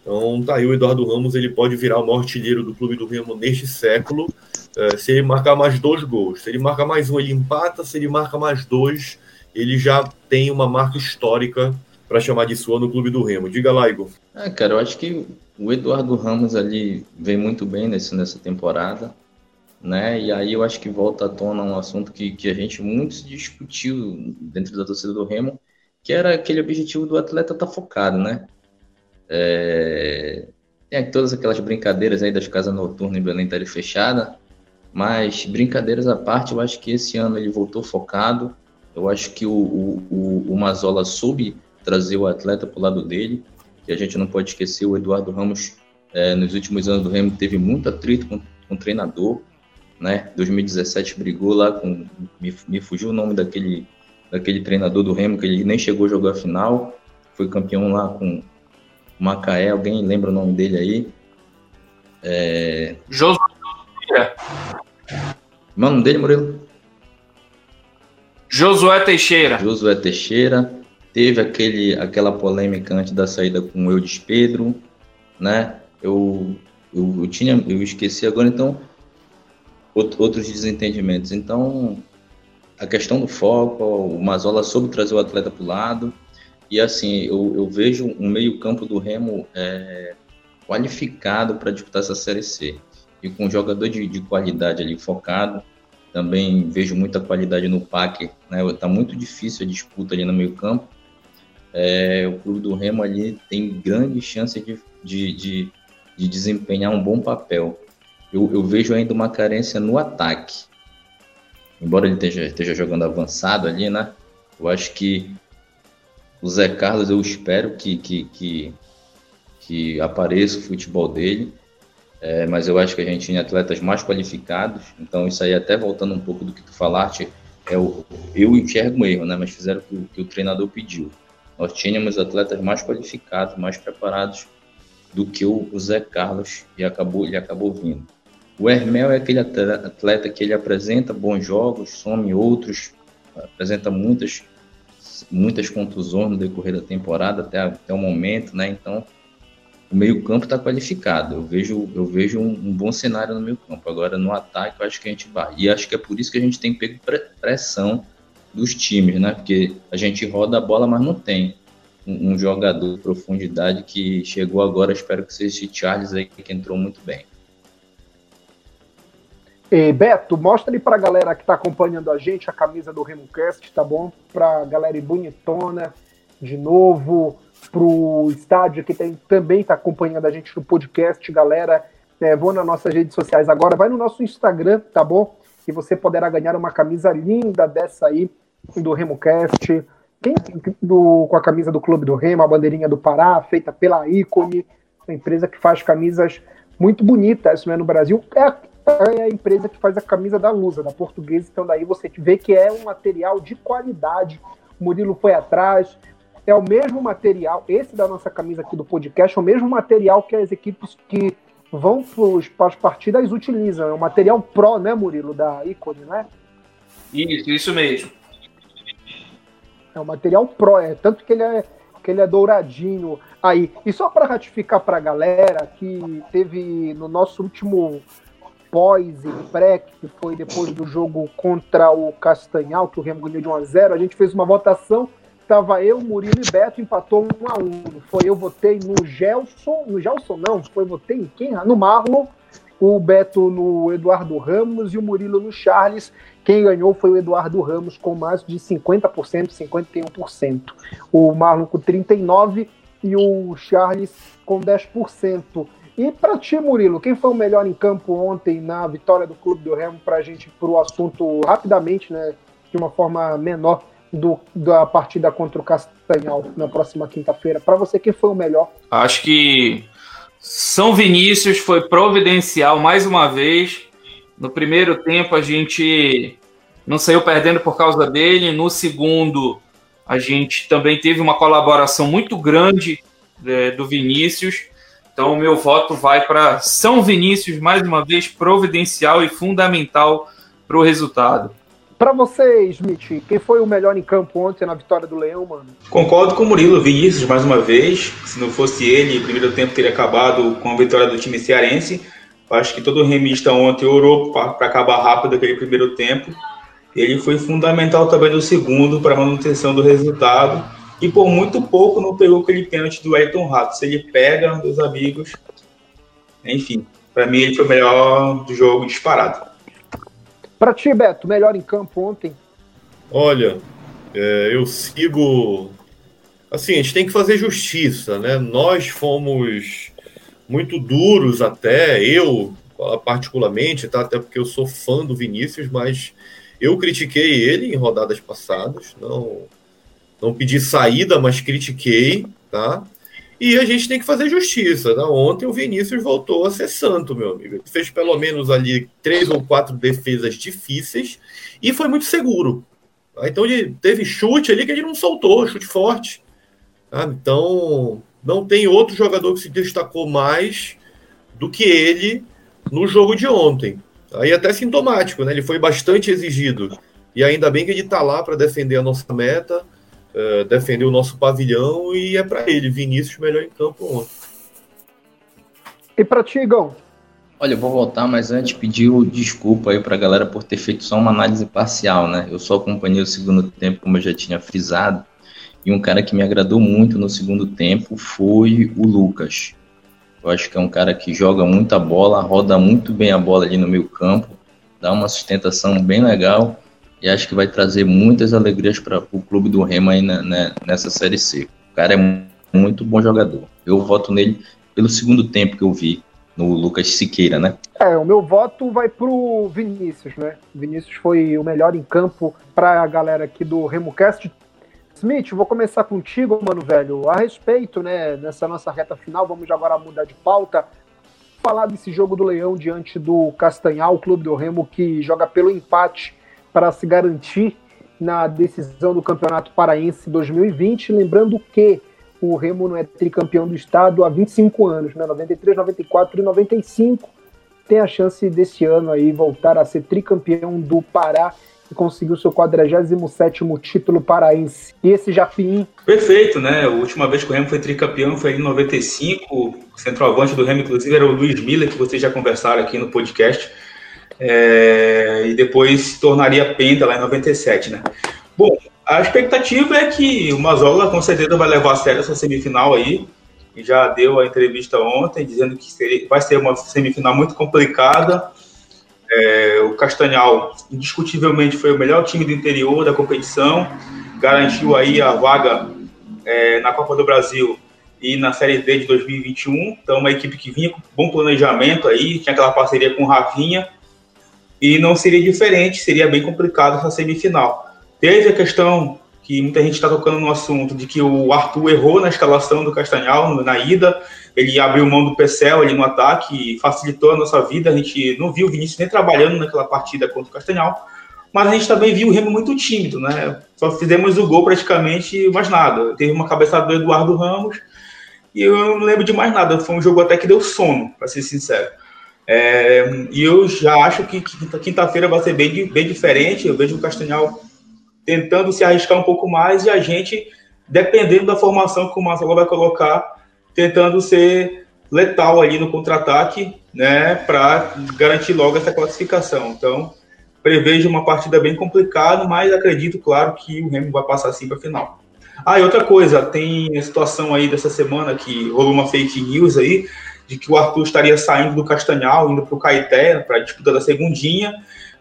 Então, tá aí, o Eduardo Ramos ele pode virar o maior artilheiro do clube do Remo neste século, é, se ele marcar mais dois gols. Se ele marca mais um, ele empata. Se ele marca mais dois, ele já tem uma marca histórica para chamar de sua no clube do Remo. Diga lá, Igor. É, cara, eu acho que o Eduardo Ramos ali vem muito bem nesse, nessa temporada, né? E aí eu acho que volta à tona um assunto que, que a gente muito discutiu dentro da torcida do Remo, que era aquele objetivo do atleta estar tá focado, né? É... Tem todas aquelas brincadeiras aí das casas noturnas em Belém estarem fechada, mas brincadeiras à parte, eu acho que esse ano ele voltou focado. Eu acho que o, o, o, Mazola soube trazer o atleta para o lado dele, que a gente não pode esquecer, o Eduardo Ramos, é, nos últimos anos do Remo, teve muito atrito com, com o treinador, né? 2017 brigou lá com, me, me fugiu o nome daquele, daquele treinador do Remo, que ele nem chegou a jogar a final, foi campeão lá com Macaé, alguém lembra o nome dele aí? É... Josué. Mano dele, Murilo? Josué Teixeira. Josué Teixeira. Teve aquele, aquela polêmica antes da saída com o Eudes Pedro, né? Eu, eu, eu, tinha, eu esqueci agora, então, outros desentendimentos. Então, a questão do foco, o Mazola soube trazer o atleta para o lado. E assim, eu, eu vejo um meio-campo do Remo é, qualificado para disputar essa Série C. E com um jogador de, de qualidade ali focado, também vejo muita qualidade no PAC. Né? Tá muito difícil a disputa ali no meio-campo. É, o clube do Remo ali tem grande chance de, de, de, de desempenhar um bom papel. Eu, eu, vejo ainda uma carência no ataque. Embora ele esteja, esteja jogando avançado ali, né? Eu acho que o Zé Carlos, eu espero que, que, que, que apareça o futebol dele. É, mas eu acho que a gente tinha atletas mais qualificados, então isso aí até voltando um pouco do que tu falaste, é o, eu enxergo erro, né, mas fizeram o que, que o treinador pediu. Nós tínhamos atletas mais qualificados, mais preparados do que o, o Zé Carlos e acabou, ele acabou vindo. O Hermel é aquele atleta que ele apresenta bons jogos, some outros, apresenta muitas muitas contusões no decorrer da temporada até, até o momento, né? Então o meio-campo está qualificado. Eu vejo, eu vejo um, um bom cenário no meio-campo. Agora, no ataque, eu acho que a gente vai. E acho que é por isso que a gente tem pego pressão dos times, né? Porque a gente roda a bola, mas não tem um, um jogador de profundidade que chegou agora. Espero que seja esse Charles aí, que entrou muito bem. E Beto, mostra aí pra galera que tá acompanhando a gente a camisa do RemoCast, tá bom? Pra galera bonitona de novo pro estádio, que tem, também está acompanhando a gente no podcast, galera. É, vou nas nossas redes sociais agora, vai no nosso Instagram, tá bom? E você poderá ganhar uma camisa linda dessa aí, do RemoCast, quem, do, com a camisa do Clube do Remo, a bandeirinha do Pará, feita pela Icone, uma empresa que faz camisas muito bonitas né, no Brasil. É a, é a empresa que faz a camisa da Lusa, da portuguesa, então daí você vê que é um material de qualidade. O Murilo foi atrás, é o mesmo material, esse da nossa camisa aqui do podcast, é o mesmo material que as equipes que vão para as partidas utilizam. É o material Pro, né, Murilo, da Icone, né? Isso, isso mesmo. É o material Pro, é tanto que ele é que ele é douradinho aí. E só para ratificar para a galera que teve no nosso último pós e pré, que foi depois do jogo contra o Castanhal, que o Remo ganhou de 1 a 0, a gente fez uma votação Tava eu, Murilo e Beto, empatou um a um. Foi eu votei no Gelson, no Gelson não, foi votei em quem? No Marlon, o Beto no Eduardo Ramos e o Murilo no Charles. Quem ganhou foi o Eduardo Ramos com mais de 50%, 51%. O Marlon com 39% e o Charles com 10%. E para ti, Murilo, quem foi o melhor em campo ontem na vitória do Clube do Remo para a gente para o assunto rapidamente, né, de uma forma menor? do, da partida contra o Castanhal na próxima quinta-feira? Para você, quem foi o melhor? Acho que São Vinícius foi providencial mais uma vez. No primeiro tempo, a gente não saiu perdendo por causa dele. No segundo, a gente também teve uma colaboração muito grande é, do Vinícius. Então, o meu voto vai para São Vinícius, mais uma vez, providencial e fundamental para o resultado. Para você, Smith, quem foi o melhor em campo ontem na vitória do Leão, mano? Concordo com o Murilo Vinícius mais uma vez. Se não fosse ele, o primeiro tempo teria acabado com a vitória do time cearense. Acho que todo remista ontem orou para acabar rápido aquele primeiro tempo. Ele foi fundamental também no segundo para a manutenção do resultado. E por muito pouco não pegou aquele pênalti do Ayrton Rato. Se ele pega, meus amigos. Enfim, para mim ele foi o melhor do jogo disparado. Para ti, Beto, melhor em campo ontem? Olha, é, eu sigo. Assim, a gente tem que fazer justiça, né? Nós fomos muito duros até, eu particularmente, tá? até porque eu sou fã do Vinícius, mas eu critiquei ele em rodadas passadas, não, não pedi saída, mas critiquei, tá? E a gente tem que fazer justiça. Né? Ontem o Vinícius voltou a ser santo, meu amigo. Ele fez pelo menos ali três ou quatro defesas difíceis e foi muito seguro. Tá? Então ele teve chute ali que ele não soltou, chute forte. Tá? Então não tem outro jogador que se destacou mais do que ele no jogo de ontem. Aí até sintomático, né? Ele foi bastante exigido. E ainda bem que ele está lá para defender a nossa meta uh, defender o nosso pavilhão e é para ele, Vinícius, melhor em campo ontem. E para ti, Igão? Olha, eu vou voltar, mas antes pedir desculpa aí para a galera por ter feito só uma análise parcial, né? Eu só acompanhei o segundo tempo, como eu já tinha frisado, e um cara que me agradou muito no segundo tempo foi o Lucas. Eu acho que é um cara que joga muita bola, roda muito bem a bola ali no meio campo, dá uma sustentação bem legal e acho que vai trazer muitas alegrias para o clube do Remo aí na, na, nessa Série C. O cara é muito bom jogador. Eu voto nele pelo segundo tempo que eu vi no Lucas Siqueira, né? É, o meu voto vai pro Vinícius, né? Vinícius foi o melhor em campo para a galera aqui do RemoCast. Smith, vou começar contigo, mano, velho. A respeito, né, nessa nossa reta final, vamos agora mudar de pauta. Falar desse jogo do Leão diante do Castanhal, o clube do Remo que joga pelo empate para se garantir na decisão do Campeonato Paraense 2020. Lembrando que o Remo não é tricampeão do estado há 25 anos, né? 93, 94 e 95. Tem a chance desse ano aí voltar a ser tricampeão do Pará e conseguir o seu 47 título paraense. E esse Japim. Perfeito, né? A última vez que o Remo foi tricampeão foi em 95. O centroavante do Remo, inclusive, era o Luiz Miller, que vocês já conversaram aqui no podcast é, e depois se tornaria penta lá em 97, né? Bom, a expectativa é que o Mazola com certeza vai levar a sério essa semifinal aí, já deu a entrevista ontem dizendo que vai ser uma semifinal muito complicada. É, o Castanhal, indiscutivelmente, foi o melhor time do interior da competição, garantiu aí a vaga é, na Copa do Brasil e na Série D de 2021. Então, uma equipe que vinha com bom planejamento aí, tinha aquela parceria com o Rafinha, e não seria diferente, seria bem complicado essa semifinal. Teve a questão que muita gente está tocando no assunto de que o Arthur errou na escalação do Castanhal na ida, ele abriu mão do Pecel ali no ataque e facilitou a nossa vida. A gente não viu o Vinícius nem trabalhando naquela partida contra o Castanhal, mas a gente também viu o Remo muito tímido, né? Só fizemos o gol praticamente, mais nada. Teve uma cabeçada do Eduardo Ramos e eu não lembro de mais nada. Foi um jogo até que deu sono, para ser sincero. É, e eu já acho que quinta-feira vai ser bem, bem diferente. Eu vejo o Castanhal tentando se arriscar um pouco mais e a gente, dependendo da formação que o Marcelo vai colocar, tentando ser letal ali no contra-ataque, né, para garantir logo essa classificação. Então, prevejo uma partida bem complicada, mas acredito, claro, que o Remo vai passar assim para a final. Ah, e outra coisa, tem a situação aí dessa semana que rolou uma fake news aí, de que o Arthur estaria saindo do Castanhal, indo para o Caeté, para a disputa da segundinha,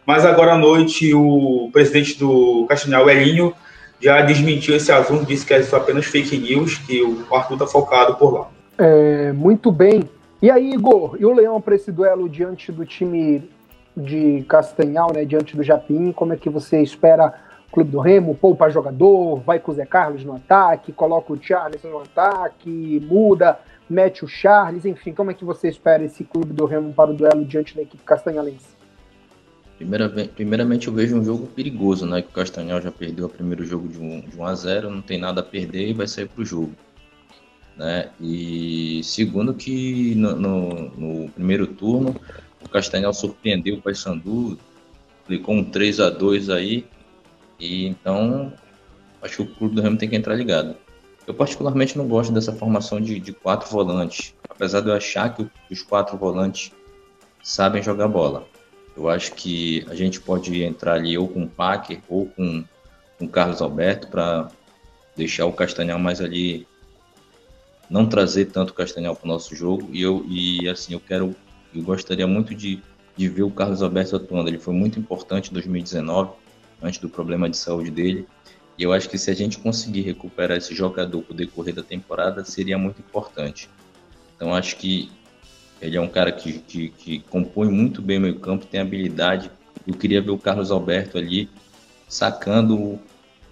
mas agora à noite o presidente do Castanhal, Elinho, já desmentiu esse assunto, disse que é apenas fake news, que o Arthur está focado por lá. É, muito bem. E aí, Igor, e o Leão para esse duelo diante do time de Castanhal, né, diante do Japim, como é que você espera o Clube do Remo, poupa jogador, vai com o Zé Carlos no ataque, coloca o Charles no ataque, muda, mete o Charles, enfim, como é que você espera esse clube do Remo para o duelo diante da equipe castanhalense? Primeira, primeiramente, eu vejo um jogo perigoso, né? Que o Castanhal já perdeu o primeiro jogo de 1, de 1 a 0 não tem nada a perder e vai sair para o jogo. Né? E segundo, que no, no, no, primeiro turno, o Castanhal surpreendeu o Paysandu, aplicou um 3 a 2 aí, e então acho que o clube do Remo tem que entrar ligado. Eu particularmente não gosto dessa formação de, de quatro volantes, apesar de eu achar que os quatro volantes sabem jogar bola. Eu acho que a gente pode entrar ali ou com o Packer ou com o Carlos Alberto para deixar o Castanhal mais ali, não trazer tanto o Castanhal para o nosso jogo. E eu e assim eu quero, eu gostaria muito de, de ver o Carlos Alberto atuando. Ele foi muito importante em 2019, antes do problema de saúde dele. E eu acho que se a gente conseguir recuperar esse jogador para o decorrer da temporada, seria muito importante. Então acho que ele é um cara que, que, que compõe muito bem o meio campo, tem habilidade. Eu queria ver o Carlos Alberto ali sacando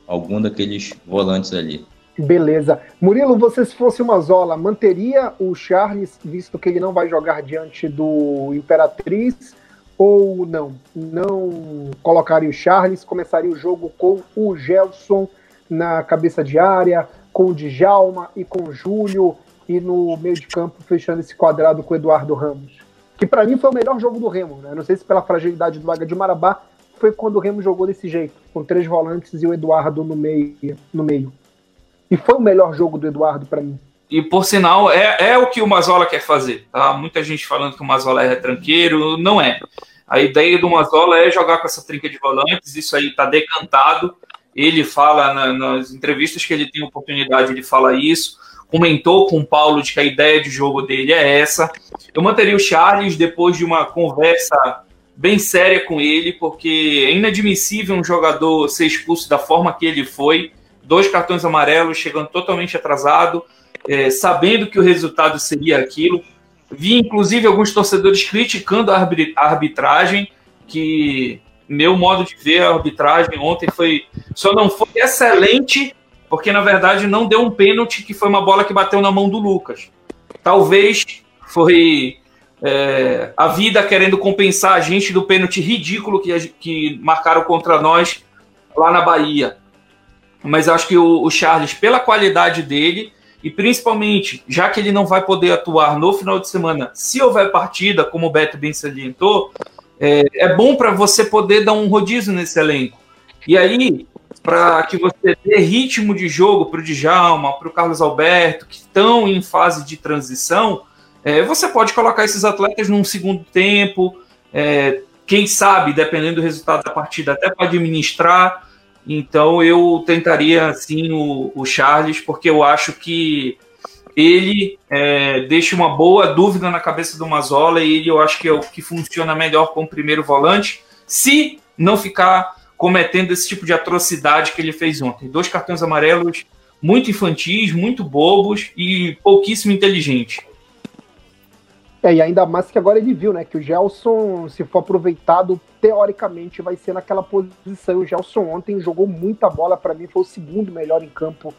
algum daqueles volantes ali. Beleza. Murilo, você se fosse uma Zola, manteria o Charles, visto que ele não vai jogar diante do Imperatriz, ou não? Não colocaria o Charles, começaria o jogo com o Gelson na cabeça de área, com o Djalma e com o Júlio, e no meio de campo fechando esse quadrado com o Eduardo Ramos. Que para mim foi o melhor jogo do Remo, né? Não sei se pela fragilidade do Águia de Marabá, foi quando o Remo jogou desse jeito, com três volantes e o Eduardo no meio. No meio. E foi o melhor jogo do Eduardo para mim. E por sinal, é, é o que o Mazola quer fazer. Tá? Muita gente falando que o Mazola é tranqueiro, não é. A ideia do Mazola é jogar com essa trinca de volantes, isso aí está decantado. Ele fala na, nas entrevistas que ele tem oportunidade de falar isso comentou com o Paulo de que a ideia de jogo dele é essa. Eu manteria o Charles depois de uma conversa bem séria com ele, porque é inadmissível um jogador ser expulso da forma que ele foi, dois cartões amarelos, chegando totalmente atrasado, é, sabendo que o resultado seria aquilo. Vi, inclusive, alguns torcedores criticando a arbitragem, que meu modo de ver a arbitragem ontem foi só não foi excelente, porque na verdade não deu um pênalti que foi uma bola que bateu na mão do Lucas. Talvez foi é, a vida querendo compensar a gente do pênalti ridículo que, que marcaram contra nós lá na Bahia. Mas acho que o, o Charles, pela qualidade dele, e principalmente, já que ele não vai poder atuar no final de semana, se houver partida, como o Beto bem salientou, é, é bom para você poder dar um rodízio nesse elenco. E aí, para que você dê ritmo de jogo para o Djalma, para o Carlos Alberto, que estão em fase de transição, é, você pode colocar esses atletas num segundo tempo, é, quem sabe, dependendo do resultado da partida, até para administrar. Então eu tentaria assim o, o, Charles, porque eu acho que ele é, deixa uma boa dúvida na cabeça do Mazola e ele eu acho que é o que funciona melhor com o primeiro volante, se não ficar cometendo esse tipo de atrocidade que ele fez ontem. Dois cartões amarelos muito infantis, muito bobos e pouquíssimo inteligentes. É, e ainda mais que agora ele viu, né, que o Gelson, se for aproveitado, teoricamente vai ser naquela posição. O Gelson ontem jogou muita bola, para mim foi o segundo melhor em campo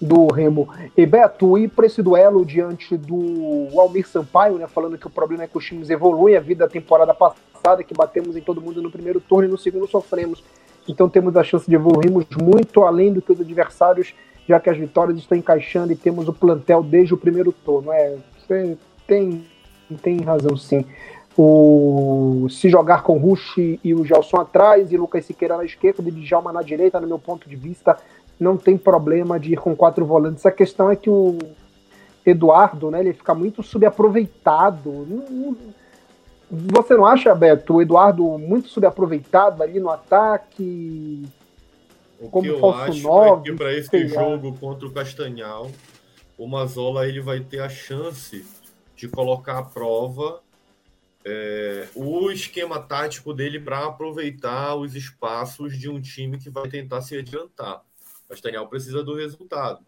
do Remo. E Beto, ir para esse duelo diante do Almir Sampaio, né, falando que o problema é que os times evoluem a vida da temporada passada, que batemos em todo mundo no primeiro turno e no segundo sofremos. Então temos a chance de evoluirmos muito além do que os adversários, já que as vitórias estão encaixando e temos o plantel desde o primeiro turno. É, você tem, tem razão sim. O, se jogar com Rush e o Gelson atrás e Lucas Siqueira na esquerda e Djalma na direita, no meu ponto de vista, não tem problema de ir com quatro volantes. A questão é que o Eduardo, né, ele fica muito subaproveitado. Não, você não acha, Beto, o Eduardo muito subaproveitado ali no ataque? O como que eu falso acho 9, é que para esse jogo lá. contra o Castanhal, o Mazola ele vai ter a chance de colocar à prova é, o esquema tático dele para aproveitar os espaços de um time que vai tentar se adiantar. O Castanhal precisa do resultado.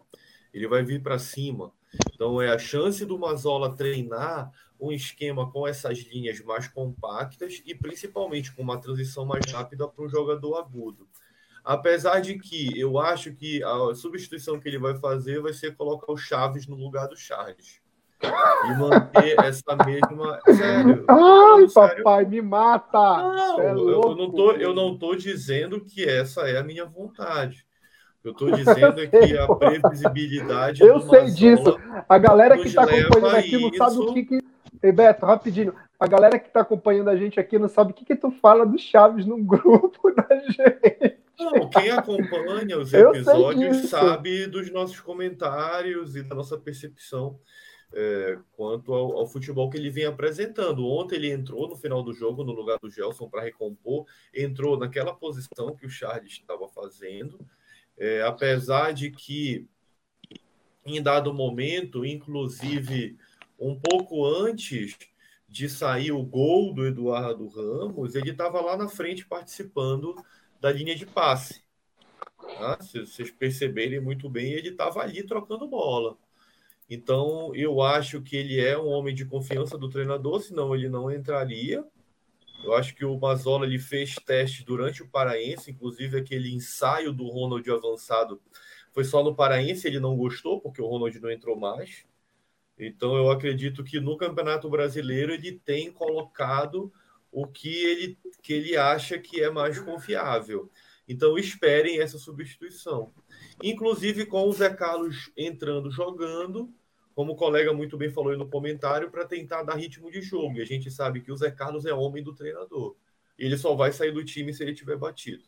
Ele vai vir para cima. Então é a chance do Mazola treinar um esquema com essas linhas mais compactas e principalmente com uma transição mais rápida para um jogador agudo. Apesar de que eu acho que a substituição que ele vai fazer vai ser colocar o Chaves no lugar do Charles. e manter essa mesma. Sério. Ai, papai, sério. me mata! Não, é eu, eu, não tô, eu não tô dizendo que essa é a minha vontade. Eu estou dizendo é que a previsibilidade. Eu sei disso. A galera que está acompanhando aqui não sabe o que. que... Ei, Beto, rapidinho. A galera que está acompanhando a gente aqui não sabe o que, que tu fala do Chaves no grupo da gente. Não, quem acompanha os episódios sabe dos nossos comentários e da nossa percepção é, quanto ao, ao, futebol que ele vem apresentando. Ontem ele entrou no final do jogo no lugar do Gelson para recompor, entrou naquela posição que o Charles estava fazendo, é, apesar de que em dado momento, inclusive um pouco antes de sair o gol do Eduardo Ramos, ele estava lá na frente participando da linha de passe. Tá? Se vocês perceberem muito bem, ele estava ali trocando bola. Então, eu acho que ele é um homem de confiança do treinador, senão ele não entraria. Eu acho que o Mazola ele fez testes durante o Paraense, inclusive aquele ensaio do Ronald avançado foi só no Paraense, ele não gostou, porque o Ronald não entrou mais. Então, eu acredito que no Campeonato Brasileiro ele tem colocado o que ele, que ele acha que é mais confiável. Então, esperem essa substituição. Inclusive com o Zé Carlos entrando jogando, como o colega muito bem falou no comentário, para tentar dar ritmo de jogo. E a gente sabe que o Zé Carlos é homem do treinador. Ele só vai sair do time se ele tiver batido.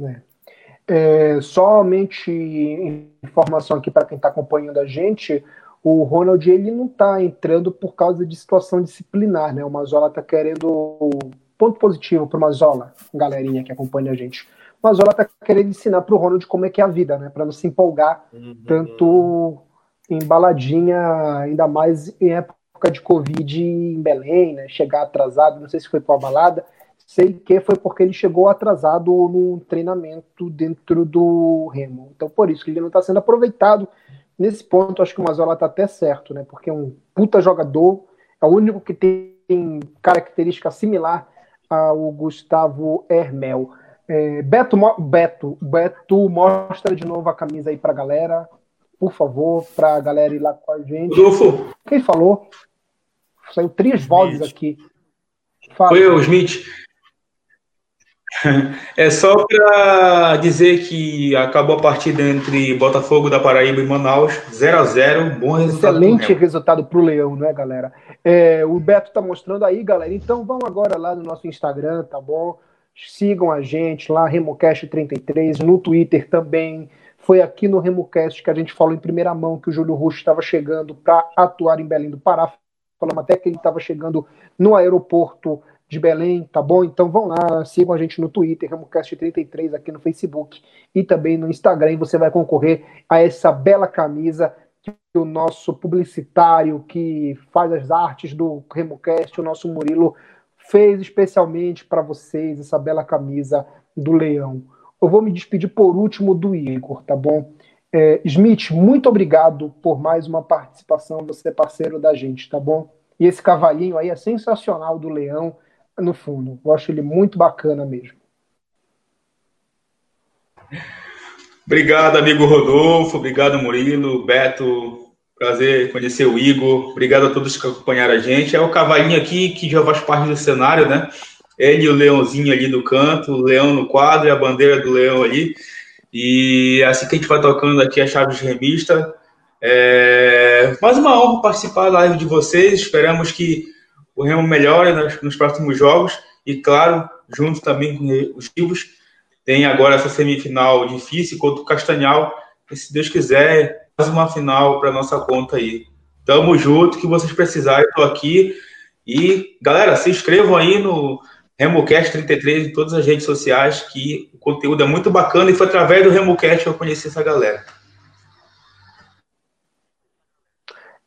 É. É, somente informação aqui para quem está acompanhando a gente, o Ronald ele não está entrando por causa de situação disciplinar, né? O Mazola está querendo ponto positivo para o Mazola, galerinha que acompanha a gente. O Mazola está querendo ensinar para o Ronald como é que é a vida, né? Para não se empolgar uhum. tanto em baladinha, ainda mais em época de Covid em Belém, né? Chegar atrasado, não sei se foi para a balada, sei que foi porque ele chegou atrasado no treinamento dentro do Remo. Então, por isso que ele não está sendo aproveitado Nesse ponto, acho que o Mazola tá até certo, né? Porque é um puta jogador, é o único que tem característica similar ao Gustavo Hermel. É, Beto, Beto, Beto, mostra de novo a camisa aí pra galera, por favor, pra galera ir lá com a gente. Rodolfo. Quem falou? Saiu três vozes aqui. Fala. Foi o Smith. É só para dizer que acabou a partida entre Botafogo da Paraíba e Manaus, 0 a 0 bom resultado. Excelente resultado para o Leão, né, galera? É, o Beto está mostrando aí, galera. Então vão agora lá no nosso Instagram, tá bom? Sigam a gente lá, RemoCast33, no Twitter também. Foi aqui no RemoCast que a gente falou em primeira mão que o Júlio Russo estava chegando para atuar em Belém do Pará. Falamos até que ele estava chegando no aeroporto de Belém, tá bom? Então vão lá, sigam a gente no Twitter, RamoCast33 aqui no Facebook e também no Instagram, e você vai concorrer a essa bela camisa que o nosso publicitário que faz as artes do RemoCast, o nosso Murilo, fez especialmente para vocês essa bela camisa do Leão. Eu vou me despedir por último do Igor, tá bom? É, Smith, muito obrigado por mais uma participação, você é parceiro da gente, tá bom? E esse cavalinho aí é sensacional do Leão no fundo. Eu acho ele muito bacana mesmo. Obrigado, amigo Rodolfo. Obrigado, Murilo, Beto. Prazer conhecer o Igor. Obrigado a todos que acompanharam a gente. É o cavalinho aqui que já faz parte do cenário, né? Ele e o leãozinho ali do canto, o leão no quadro e a bandeira do leão ali. E assim que a gente vai tocando aqui a Chaves Remista. É... Mais uma honra participar da live de vocês. Esperamos que o Remo melhora nos, nos próximos jogos e, claro, junto também com os Rivos, tem agora essa semifinal difícil contra o Castanhal. E, se Deus quiser, mais uma final para nossa conta aí. Tamo junto, que vocês precisarem, estou aqui. E, galera, se inscrevam aí no RemoCast 33 em todas as redes sociais, que o conteúdo é muito bacana e foi através do RemoCast que eu conheci essa galera.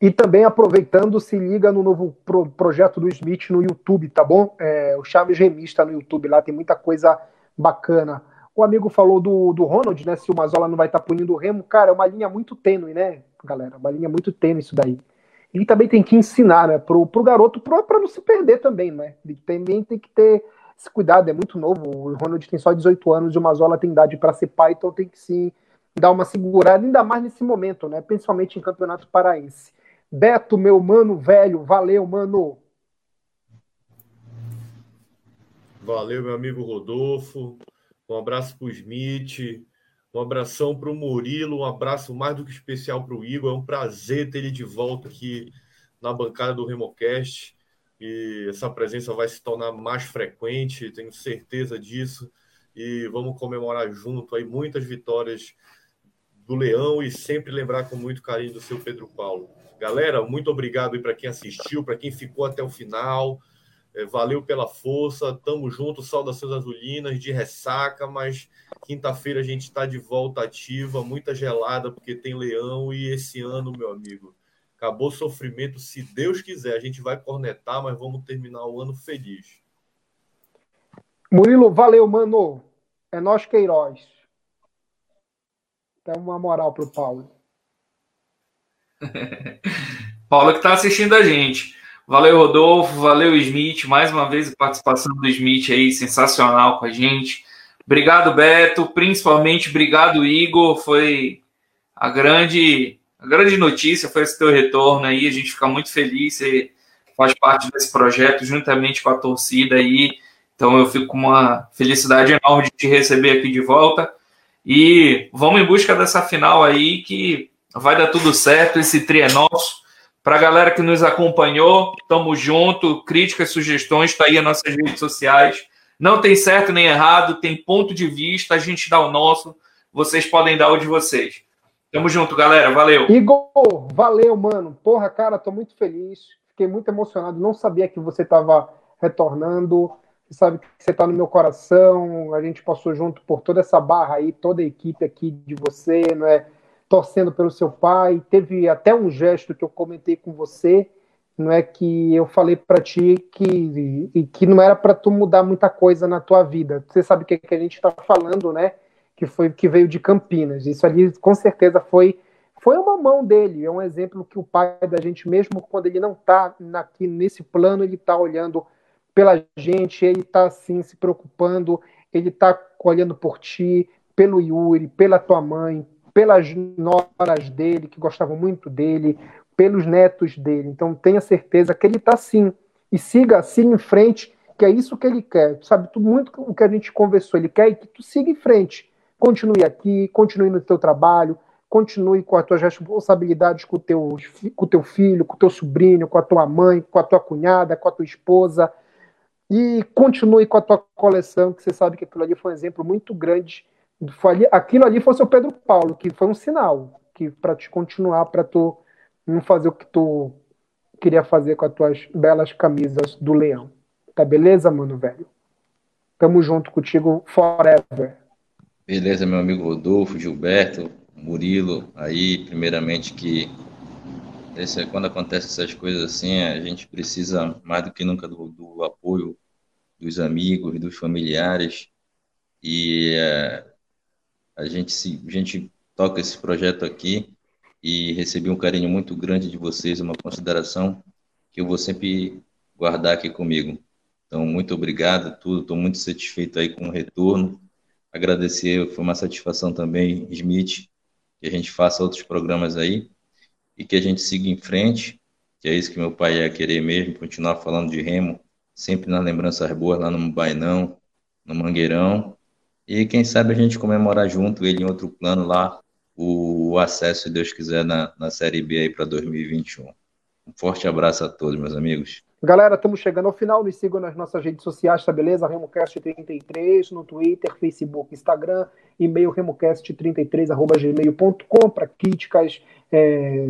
E também aproveitando, se liga no novo pro projeto do Smith no YouTube, tá bom? É, o Chaves Remista no YouTube, lá tem muita coisa bacana. O amigo falou do, do Ronald, né? Se o Mazola não vai estar tá punindo o Remo, cara, é uma linha muito tênue, né, galera? Uma linha muito tênue isso daí. Ele também tem que ensinar, né, pro, pro garoto, para não se perder também, né? Ele também tem que ter esse cuidado, é muito novo. O Ronald tem só 18 anos e o Mazola tem idade para ser pai, então tem que se dar uma segurada, ainda mais nesse momento, né? Principalmente em campeonato paraense. Beto, meu mano velho, valeu, mano. Valeu, meu amigo Rodolfo. Um abraço para o Smith. Um abração para o Murilo. Um abraço mais do que especial para o Igor. É um prazer ter ele de volta aqui na bancada do Remocast. E essa presença vai se tornar mais frequente, tenho certeza disso. E vamos comemorar junto aí muitas vitórias do Leão e sempre lembrar com muito carinho do seu Pedro Paulo. Galera, muito obrigado para quem assistiu, para quem ficou até o final. É, valeu pela força, tamo junto, saudações azulinas, de ressaca, mas quinta-feira a gente está de volta ativa, muita gelada, porque tem leão, e esse ano, meu amigo, acabou o sofrimento, se Deus quiser, a gente vai cornetar, mas vamos terminar o ano feliz. Murilo, valeu, mano. É nós Queiroz. Dá uma moral pro Paulo. Paulo que está assistindo a gente. Valeu, Rodolfo. Valeu, Smith. Mais uma vez a participação do Smith aí, sensacional com a gente. Obrigado, Beto. Principalmente, obrigado, Igor. Foi a grande, a grande notícia, foi esse teu retorno aí. A gente fica muito feliz. Você faz parte desse projeto juntamente com a torcida aí. Então eu fico com uma felicidade enorme de te receber aqui de volta. E vamos em busca dessa final aí que Vai dar tudo certo, esse tri é nosso. Para a galera que nos acompanhou, tamo junto. Críticas, sugestões, está aí as nossas redes sociais. Não tem certo nem errado, tem ponto de vista, a gente dá o nosso, vocês podem dar o de vocês. Tamo junto, galera. Valeu. Igor, valeu, mano. Porra, cara, tô muito feliz. Fiquei muito emocionado. Não sabia que você tava retornando. Você sabe que você tá no meu coração. A gente passou junto por toda essa barra aí, toda a equipe aqui de você, não é? Torcendo pelo seu pai. Teve até um gesto que eu comentei com você, não é que eu falei para ti que que não era para tu mudar muita coisa na tua vida. Você sabe o que, que a gente está falando, né? Que foi que veio de Campinas. Isso ali com certeza foi foi uma mão dele. É um exemplo que o pai da gente mesmo quando ele não está aqui nesse plano, ele está olhando pela gente, ele está assim se preocupando, ele está olhando por ti, pelo Yuri, pela tua mãe, pelas noras dele, que gostavam muito dele, pelos netos dele. Então tenha certeza que ele está sim. E siga assim em frente, que é isso que ele quer. Sabe, muito o que a gente conversou, ele quer que tu siga em frente. Continue aqui, continue no teu trabalho, continue com as tuas responsabilidades com o teu, com o teu filho, com o teu sobrinho, com a tua mãe, com a tua cunhada, com a tua esposa. E continue com a tua coleção, que você sabe que aquilo ali foi um exemplo muito grande foi, aquilo ali fosse o Pedro Paulo, que foi um sinal que para te continuar, para tu não fazer o que tu queria fazer com as tuas belas camisas do leão. Tá beleza, mano, velho? Tamo junto contigo forever. Beleza, meu amigo Rodolfo, Gilberto, Murilo, aí, primeiramente que esse, quando acontece essas coisas assim, a gente precisa mais do que nunca do, do apoio dos amigos, dos familiares, e é, a gente, se, a gente toca esse projeto aqui e recebi um carinho muito grande de vocês, uma consideração que eu vou sempre guardar aqui comigo. Então, muito obrigado, tudo. Estou muito satisfeito aí com o retorno. Agradecer, foi uma satisfação também, Smith, que a gente faça outros programas aí e que a gente siga em frente, que é isso que meu pai ia querer mesmo, continuar falando de remo, sempre nas lembranças boas lá no Bainão, no Mangueirão, e quem sabe a gente comemorar junto ele em outro plano lá, o, acesso, se Deus quiser, na, na Série B aí para 2021. Um forte abraço a todos, meus amigos. Galera, estamos chegando ao final. Nos sigam nas nossas redes sociais, tá beleza? RemoCast33 no Twitter, Facebook, Instagram, e-mail remocast33.gmail.com para críticas, é,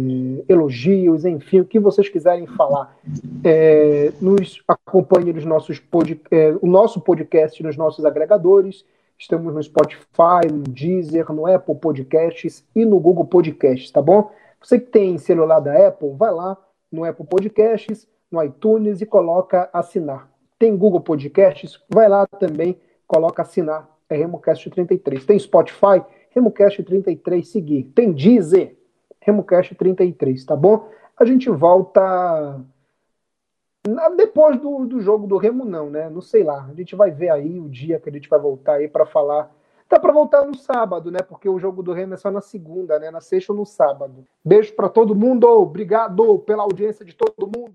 elogios, enfim, o que vocês quiserem falar. É, nos acompanhe nos nossos pod, é, o nosso podcast nos nossos agregadores Estamos no Spotify, no Deezer, no Apple Podcasts e no Google Podcasts, tá bom? Você que tem celular da Apple, vai lá no Apple Podcasts, no iTunes e coloca assinar. Tem Google Podcasts, vai lá também, coloca assinar. É RemoCast 33. Tem Spotify, RemoCast 33 seguir. Tem Deezer, RemoCast 33, tá bom? A gente volta depois do, do jogo do Remo, não, né? Não sei lá. A gente vai ver aí o dia que a gente vai voltar aí para falar Dá para voltar no sábado, né? Porque o jogo do Remo é só na segunda, né? Na sexta ou no sábado. Beijo para todo mundo. Obrigado pela audiência de todo mundo.